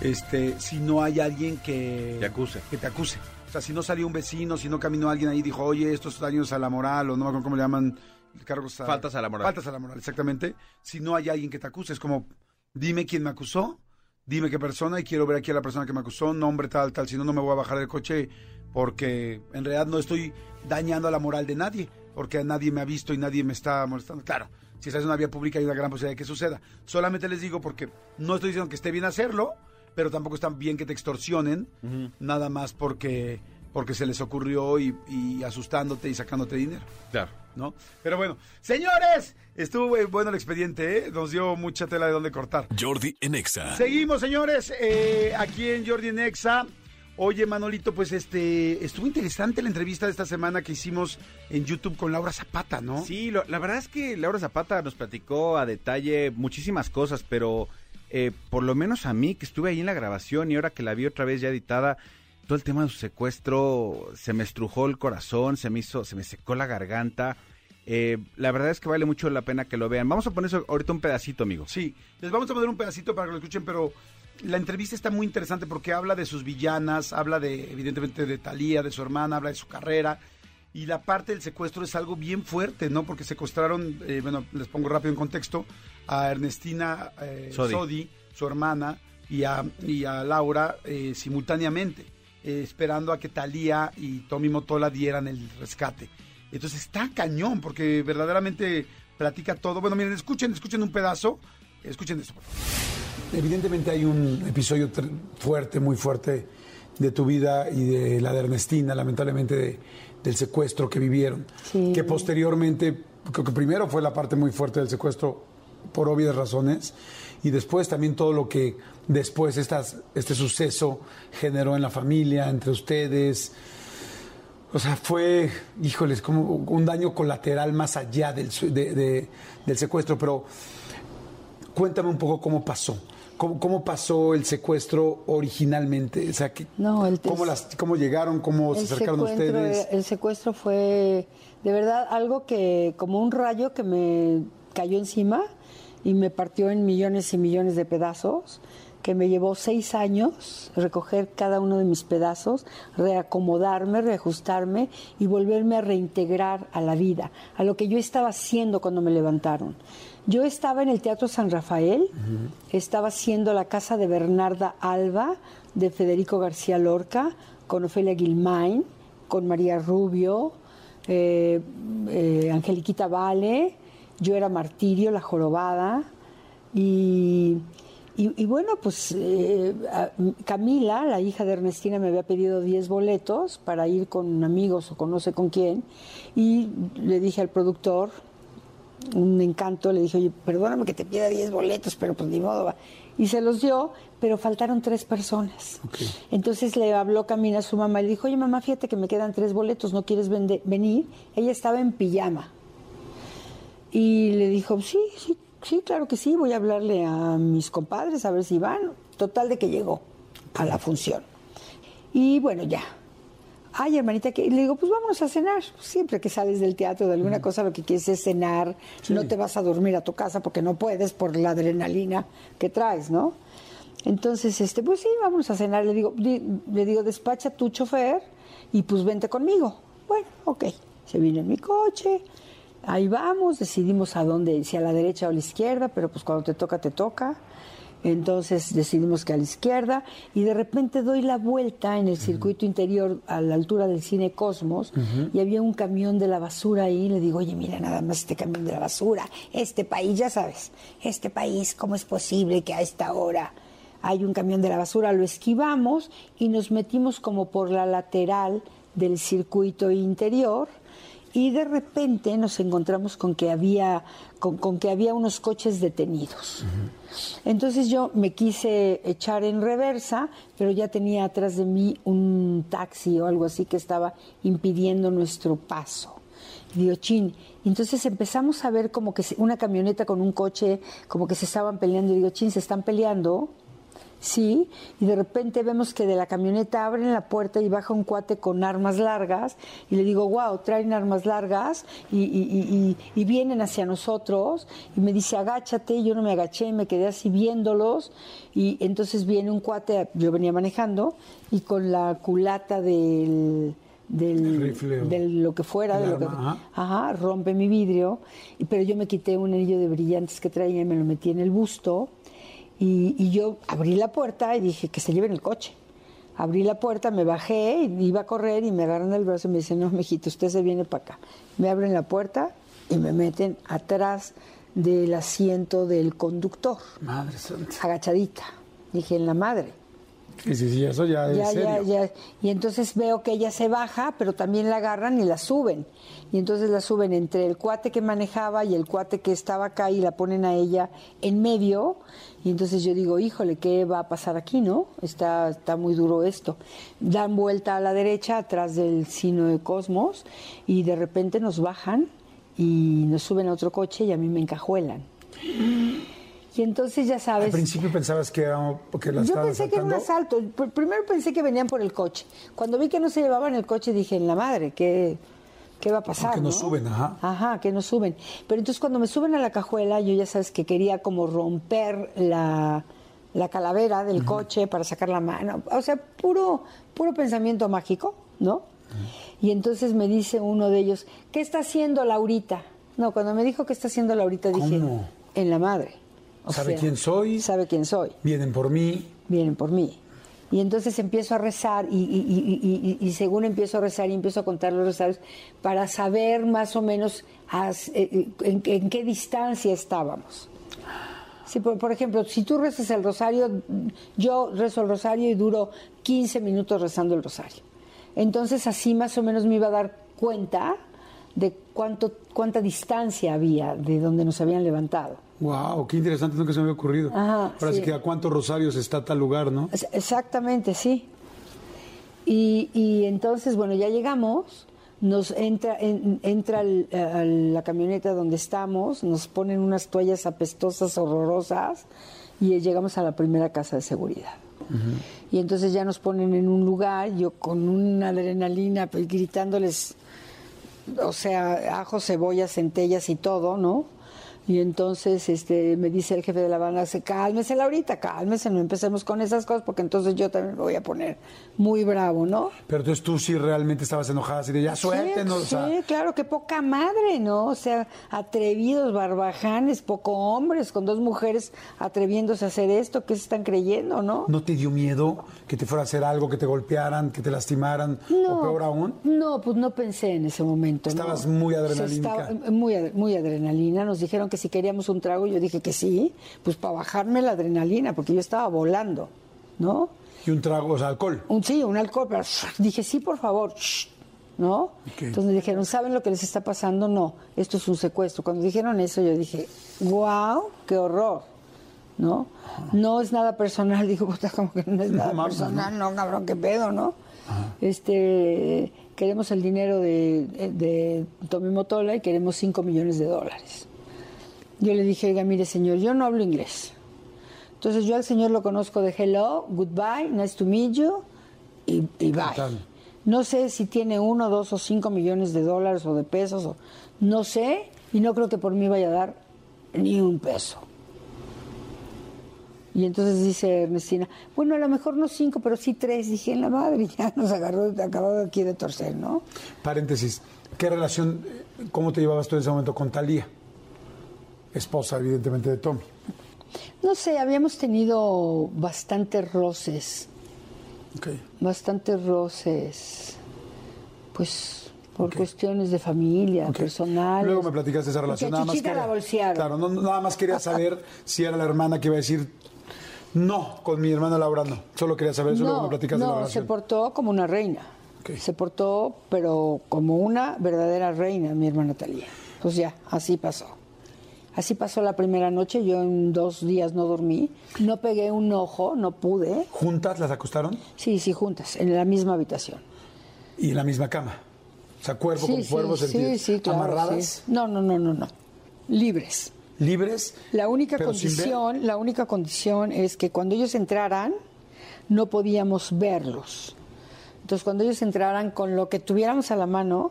este, si no hay alguien que Te acuse. que te acuse. O sea, si no salió un vecino, si no caminó alguien ahí y dijo, oye, estos daños a la moral, o no me acuerdo cómo le llaman, cargos a... Faltas a la moral. Faltas a la moral, exactamente. Si no hay alguien que te acuse, es como, dime quién me acusó, dime qué persona y quiero ver aquí a la persona que me acusó, nombre tal, tal, si no, no me voy a bajar del coche porque en realidad no estoy dañando a la moral de nadie, porque nadie me ha visto y nadie me está molestando. Claro, si estás en una vía pública hay una gran posibilidad de que suceda. Solamente les digo porque no estoy diciendo que esté bien hacerlo, pero tampoco está bien que te extorsionen, nada más porque, porque se les ocurrió y, y asustándote y sacándote dinero. Claro. ¿no? Pero bueno, señores, estuvo eh, bueno el expediente, ¿eh? nos dio mucha tela de dónde cortar. Jordi en Exa. Seguimos, señores, eh, aquí en Jordi Nexa. Oye, Manolito, pues este estuvo interesante la entrevista de esta semana que hicimos en YouTube con Laura Zapata, ¿no? Sí, lo- la verdad es que Laura Zapata nos platicó a detalle muchísimas cosas, pero eh, por lo menos a mí, que estuve ahí en la grabación y ahora que la vi otra vez ya editada, todo el tema de su secuestro se me estrujó el corazón, se me hizo, se me secó la garganta. Eh, la verdad es que vale mucho la pena que lo vean. Vamos a poner ahorita un pedacito, amigo. Sí, les vamos a poner un pedacito para que lo escuchen, pero la entrevista está muy interesante porque habla de sus villanas, habla de, evidentemente, de Talía, de su hermana, habla de su carrera. Y la parte del secuestro es algo bien fuerte, ¿no? Porque secuestraron, eh, bueno, les pongo rápido en contexto, a Ernestina eh, Sodi. Sodi, su hermana, y a, y a Laura eh, simultáneamente, eh, esperando a que Talía y Tommy Motola dieran el rescate. Entonces está cañón, porque verdaderamente platica todo. Bueno, miren, escuchen, escuchen un pedazo. Escuchen esto, por favor. Evidentemente hay un episodio fuerte, muy fuerte de tu vida y de la de Ernestina, lamentablemente de- del secuestro que vivieron. Sí. Que posteriormente, creo que primero fue la parte muy fuerte del secuestro por obvias razones y después también todo lo que después estas, este suceso generó en la familia, entre ustedes. O sea, fue, híjoles, como un daño colateral más allá del, su- de- de- del secuestro, pero cuéntame un poco cómo pasó. ¿Cómo, cómo pasó el secuestro originalmente? O sea, que- No, el ¿cómo, las, ¿cómo llegaron? ¿Cómo se acercaron ustedes? era- el secuestro fue de verdad algo que, como un rayo que me cayó encima y me partió en millones y millones de pedazos, que me llevó seis años recoger cada uno de mis pedazos, reacomodarme, reajustarme y volverme a reintegrar a la vida, a lo que yo estaba haciendo cuando me levantaron. Yo estaba en el Teatro San Rafael, estaba haciendo la casa de Bernarda Alba, de Federico García Lorca, con Ofelia Guilmain, con María Rubio, eh, eh, Angeliquita Vale, yo era Martirio, la jorobada, y, y- y bueno, pues eh, Camila, la hija de Ernestina, me había pedido 10 boletos para ir con amigos o con no sé con quién, y le dije al productor, un encanto, le dije, oye, perdóname que te pida 10 boletos, pero pues ni modo. va". Y se los dio, pero faltaron tres personas. Entonces le habló Camila a su mamá y le dijo, oye mamá, fíjate que me quedan tres boletos, ¿no quieres venir? Ella estaba en pijama. Y le dijo, sí, sí, sí, claro que sí, voy a hablarle a mis compadres a ver si van. Total de que llegó a la función. Y bueno, ya. Ay, hermanita, que le digo, pues vámonos a cenar. Siempre que sales del teatro de alguna cosa, lo que quieres es cenar. No te vas a dormir a tu casa porque no puedes por la adrenalina que traes, ¿no? Entonces, este, pues sí, vámonos a cenar. Le digo, di- le digo, despacha tu chofer y pues vente conmigo. Bueno, ok. Se vino en mi coche, ahí vamos, decidimos a dónde, si a la derecha o a la izquierda, pero pues cuando te toca, te toca. Entonces decidimos que a la izquierda y de repente doy la vuelta en el circuito interior a la altura del cine Cosmos y había un camión de la basura ahí y le digo, oye, mira nada más este camión de la basura, este país, ya sabes, este país, ¿cómo es posible que a esta hora hay un camión de la basura? Lo esquivamos y nos metimos como por la lateral del circuito interior y de repente nos encontramos con que había con, con que había unos coches detenidos. Entonces yo me quise echar en reversa, pero ya tenía atrás de mí un taxi o algo así que estaba impidiendo nuestro paso. Y digo, chin. Y entonces empezamos a ver como que una camioneta con un coche, como que se estaban peleando. Y digo, chin, se están peleando. Sí, y de repente vemos que de la camioneta abren la puerta y baja un cuate con armas largas y le digo, wow, traen armas largas y, y- y- y- y vienen hacia nosotros y me dice, agáchate, y yo no me agaché, me quedé así viéndolos. Y entonces viene un cuate, yo venía manejando y con la culata del... Del, de lo que fuera, de lo que, ajá, rompe mi vidrio, y- pero yo me quité un anillo de brillantes que traía y me lo metí en el busto y, y yo abrí la puerta y dije que se lleven el coche. Abrí la puerta, me bajé, iba a correr y me agarran el brazo y me dicen, no, mijito, usted se viene para acá. Me abren la puerta y me meten atrás del asiento del conductor, Madre santa. agachadita. Dije, en la madre. Sí, sí, sí, eso ya es Ya, serio. ya, ya. Y entonces veo que ella se baja, pero también la agarran y la suben. Y entonces la suben entre el cuate que manejaba y el cuate que estaba acá y la ponen a ella en medio. Y entonces yo digo, híjole, ¿qué va a pasar aquí, no? Está, está muy duro esto. Dan vuelta a la derecha, atrás del sino de Cosmos, y de repente nos bajan y nos suben a otro coche y a mí me encajuelan. Y entonces ya sabes... Al principio pensabas que era porque la Yo pensé que era un asalto. Pr- Primero pensé que venían por el coche. Cuando vi que no se llevaban el coche dije, en la madre, ¿qué, qué va a pasar? Que no? suben, ajá. Ajá, que nos suben. Pero entonces cuando me suben a la cajuela, yo ya sabes que quería como romper la, la calavera del coche para sacar la mano. O sea, puro, puro pensamiento mágico, ¿no? Y entonces me dice uno de ellos, ¿qué está haciendo Laurita? No, cuando me dijo qué está haciendo Laurita dije, ¿Cómo? en la madre. O ¿Sabe sea, quién soy? Sabe quién soy Vienen por mí. vienen por mí. Y entonces empiezo a rezar y, y- y- y- según empiezo a rezar y empiezo a contar los rezarios para saber más o menos as- eh, en, qué distancia estábamos. Sí, por, por ejemplo, si tú rezas el rosario, yo rezo el rosario y duro 15 minutos rezando el rosario. Entonces así más o menos me iba a dar cuenta de cuánto, cuánta distancia había de donde nos habían levantado. Wow, qué interesante, nunca se me había ocurrido. Ajá, Ahora sí que a cuántos rosarios está tal lugar, ¿no? Exactamente, sí. Y, y entonces, bueno, ya llegamos, nos entra, en- entra al- a la camioneta donde estamos, nos ponen unas toallas apestosas, horrorosas, y llegamos a la primera casa de seguridad. Y entonces ya nos ponen en un lugar, yo con una adrenalina, pues, gritándoles, o sea, ajo, cebolla, centellas y todo, ¿no? Y entonces este, me dice el jefe de la banda, se cálmese Laurita, cálmese, no empecemos con esas cosas porque entonces yo también me voy a poner muy bravo, ¿no? Pero entonces tú sí realmente estabas enojada, así de ya suéltenos. Sí, sí, claro, qué poca madre, ¿no? O sea, atrevidos, barbajanes, poco hombres, con dos mujeres atreviéndose a hacer esto, ¿qué se están creyendo, no? ¿No te dio miedo que te fuera a hacer algo, que te golpearan, que te lastimaran? O peor aún. No, pues no pensé en ese momento. ¿no? Estabas muy estaba- muy, ad- muy adrenalina. Nos dijeron que si queríamos un trago, yo dije que sí, pues para bajarme la adrenalina, porque yo estaba volando, ¿no? Y un trago, o sea, alcohol. Un, sí, un alcohol, pero dije sí, por favor, ¿no? Entonces me dijeron, ¿saben lo que les está pasando? No, esto es un secuestro. Cuando dijeron eso, yo dije, wow, qué horror, ¿no? No es nada personal, [laughs] digo, como que no es nada personal, no, cabrón, qué pedo, ¿no? Este, queremos el dinero de, de Tommy Motola y queremos 5 millones de dólares. Yo le dije, oiga, mire señor, yo no hablo inglés. Entonces yo al señor lo conozco de hello, goodbye, nice to meet you y, y bye. No sé si tiene uno, dos o cinco millones de dólares o de pesos, o, no sé, y no creo que por mí vaya a dar ni un peso. Y entonces dice Ernestina, bueno, a lo mejor no cinco, pero sí tres. Dije, en la madre, ya nos agarró, acababa aquí de torcer, ¿no? Paréntesis. ¿Qué relación, eh, cómo te llevabas tú en ese momento con Talía? Esposa, evidentemente, de Tommy. No sé, habíamos tenido bastantes roces, bastantes roces, pues por cuestiones de familia, Ok. personales. Luego me platicaste esa relación. Nada más quería- la bolsearon. Claro, no- nada más quería saber [laughs] si era la hermana que iba a decir no, con mi hermana Laura no. Solo quería saber eso, luego me platicas de la no, se relación. portó como una reina. Se portó, pero como una verdadera reina, mi hermana Talía. Pues ya, así pasó. Así pasó la primera noche, yo en dos días no dormí, no pegué un ojo, no pude. ¿Juntas las acostaron? Sí, sí, juntas, en la misma habitación. Y en la misma cama. O sea, cuerpo Sí, con sí, cuerpo, sí, sentido- sí, claro, amarradas, sí. No, no, no, no, no. Libres. libres. La única condición, la única condición es que cuando ellos entraran no podíamos verlos. Entonces, cuando ellos entraran con lo que tuviéramos a la mano,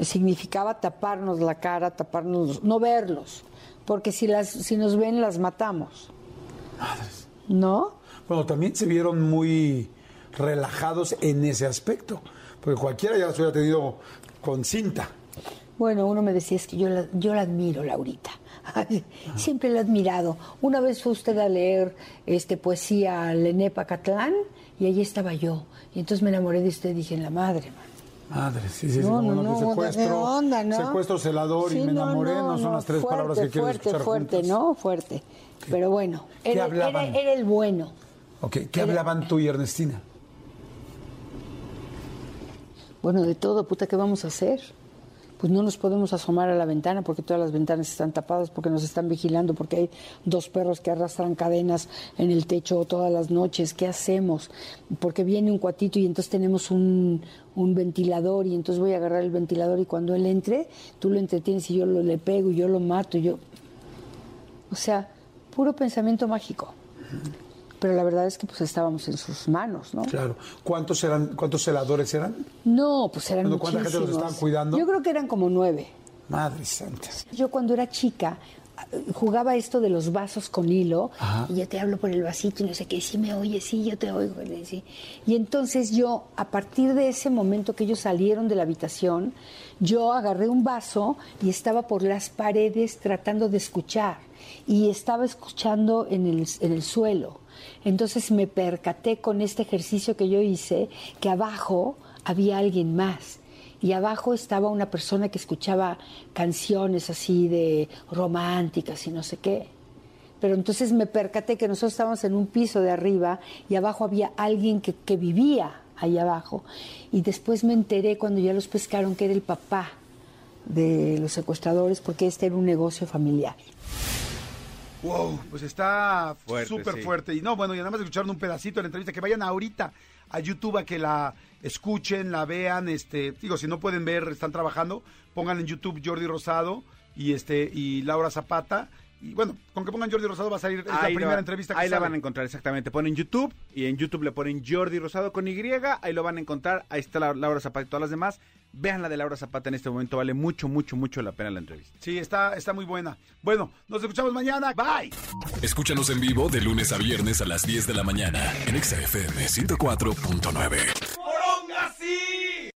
significaba taparnos la cara, taparnos, no verlos, porque si las si nos ven las matamos. ¿No? Bueno, también se vieron muy relajados en ese aspecto. Porque cualquiera ya las hubiera tenido con cinta. Bueno, uno me decía, es que yo la, yo la admiro, Laurita. [laughs] Ay, Siempre la he admirado. Una vez fue usted a leer este, poesía a Lené Pacatlán y allí estaba yo. Y entonces me enamoré de usted y dije, en la madre, man. Madre, sí, sí, sí. No, no, no, secuestro, ¿qué onda, no? secuestro, celador y me enamoré, no, son las tres fuerte, palabras que quiero fuerte, escuchar fuerte, juntas. ¿no? Fuerte. Pero bueno, ¿Qué era, hablaban? era- era el bueno. Ok, ¿qué hablaban tú y Ernestina? Bueno, de todo, puta, ¿qué vamos a hacer? Pues no nos podemos asomar a la ventana porque todas las ventanas están tapadas, porque nos están vigilando, porque hay dos perros que arrastran cadenas en el techo todas las noches. ¿Qué hacemos? Porque viene un cuatito y entonces tenemos un, ventilador y entonces voy a agarrar el ventilador y cuando él entre, tú lo entretienes y yo lo, le pego y yo lo mato. Yo... O sea, puro pensamiento mágico. Pero la verdad es que pues estábamos en sus manos, ¿no? Claro. ¿Cuántos eran, cuántos celadores eran? No, pues eran Bueno, ¿cuánta gente los muchísimos. estaban cuidando? Yo creo que eran como nueve. Madre santa. Yo cuando era chica eh, jugaba esto de los vasos con hilo Ajá. y yo te hablo por el vasito y no sé qué, sí me oyes, sí, yo te oigo. sí. Y entonces yo, a partir de ese momento que ellos salieron de la habitación, yo agarré un vaso y estaba por las paredes tratando de escuchar y estaba escuchando en el, en el suelo. Entonces me percaté con este ejercicio que yo hice que abajo había alguien más y abajo estaba una persona que escuchaba canciones así de románticas y no sé qué. Pero entonces me percaté que nosotros estábamos en un piso de arriba y abajo había alguien que, vivía ahí abajo. Y después me enteré cuando ya los pescaron que era el papá de los secuestradores porque este era un negocio familiar. Wow, pues está súper sí. fuerte. Y no, bueno, y nada más escucharon un pedacito de la entrevista, que vayan ahorita a YouTube a que la escuchen, la vean, este, digo, si no pueden ver, están trabajando, pongan en YouTube Jordi Rosado y este y Laura Zapata. Y bueno, con que pongan Jordi Rosado va a salir, es la Ahí primera la- entrevista que Ahí la van a encontrar exactamente. Ponen YouTube y en YouTube le ponen Jordi Rosado con Y. Ahí lo van a encontrar. Ahí está la- Laura Zapata y todas las demás. Vean la de Laura Zapata en este momento. Vale mucho, mucho, mucho la pena la entrevista. Sí, está, está muy buena. Bueno, nos escuchamos mañana. Bye. Escúchanos en vivo de lunes a viernes a las 10 de la mañana en Exa FM 104.9.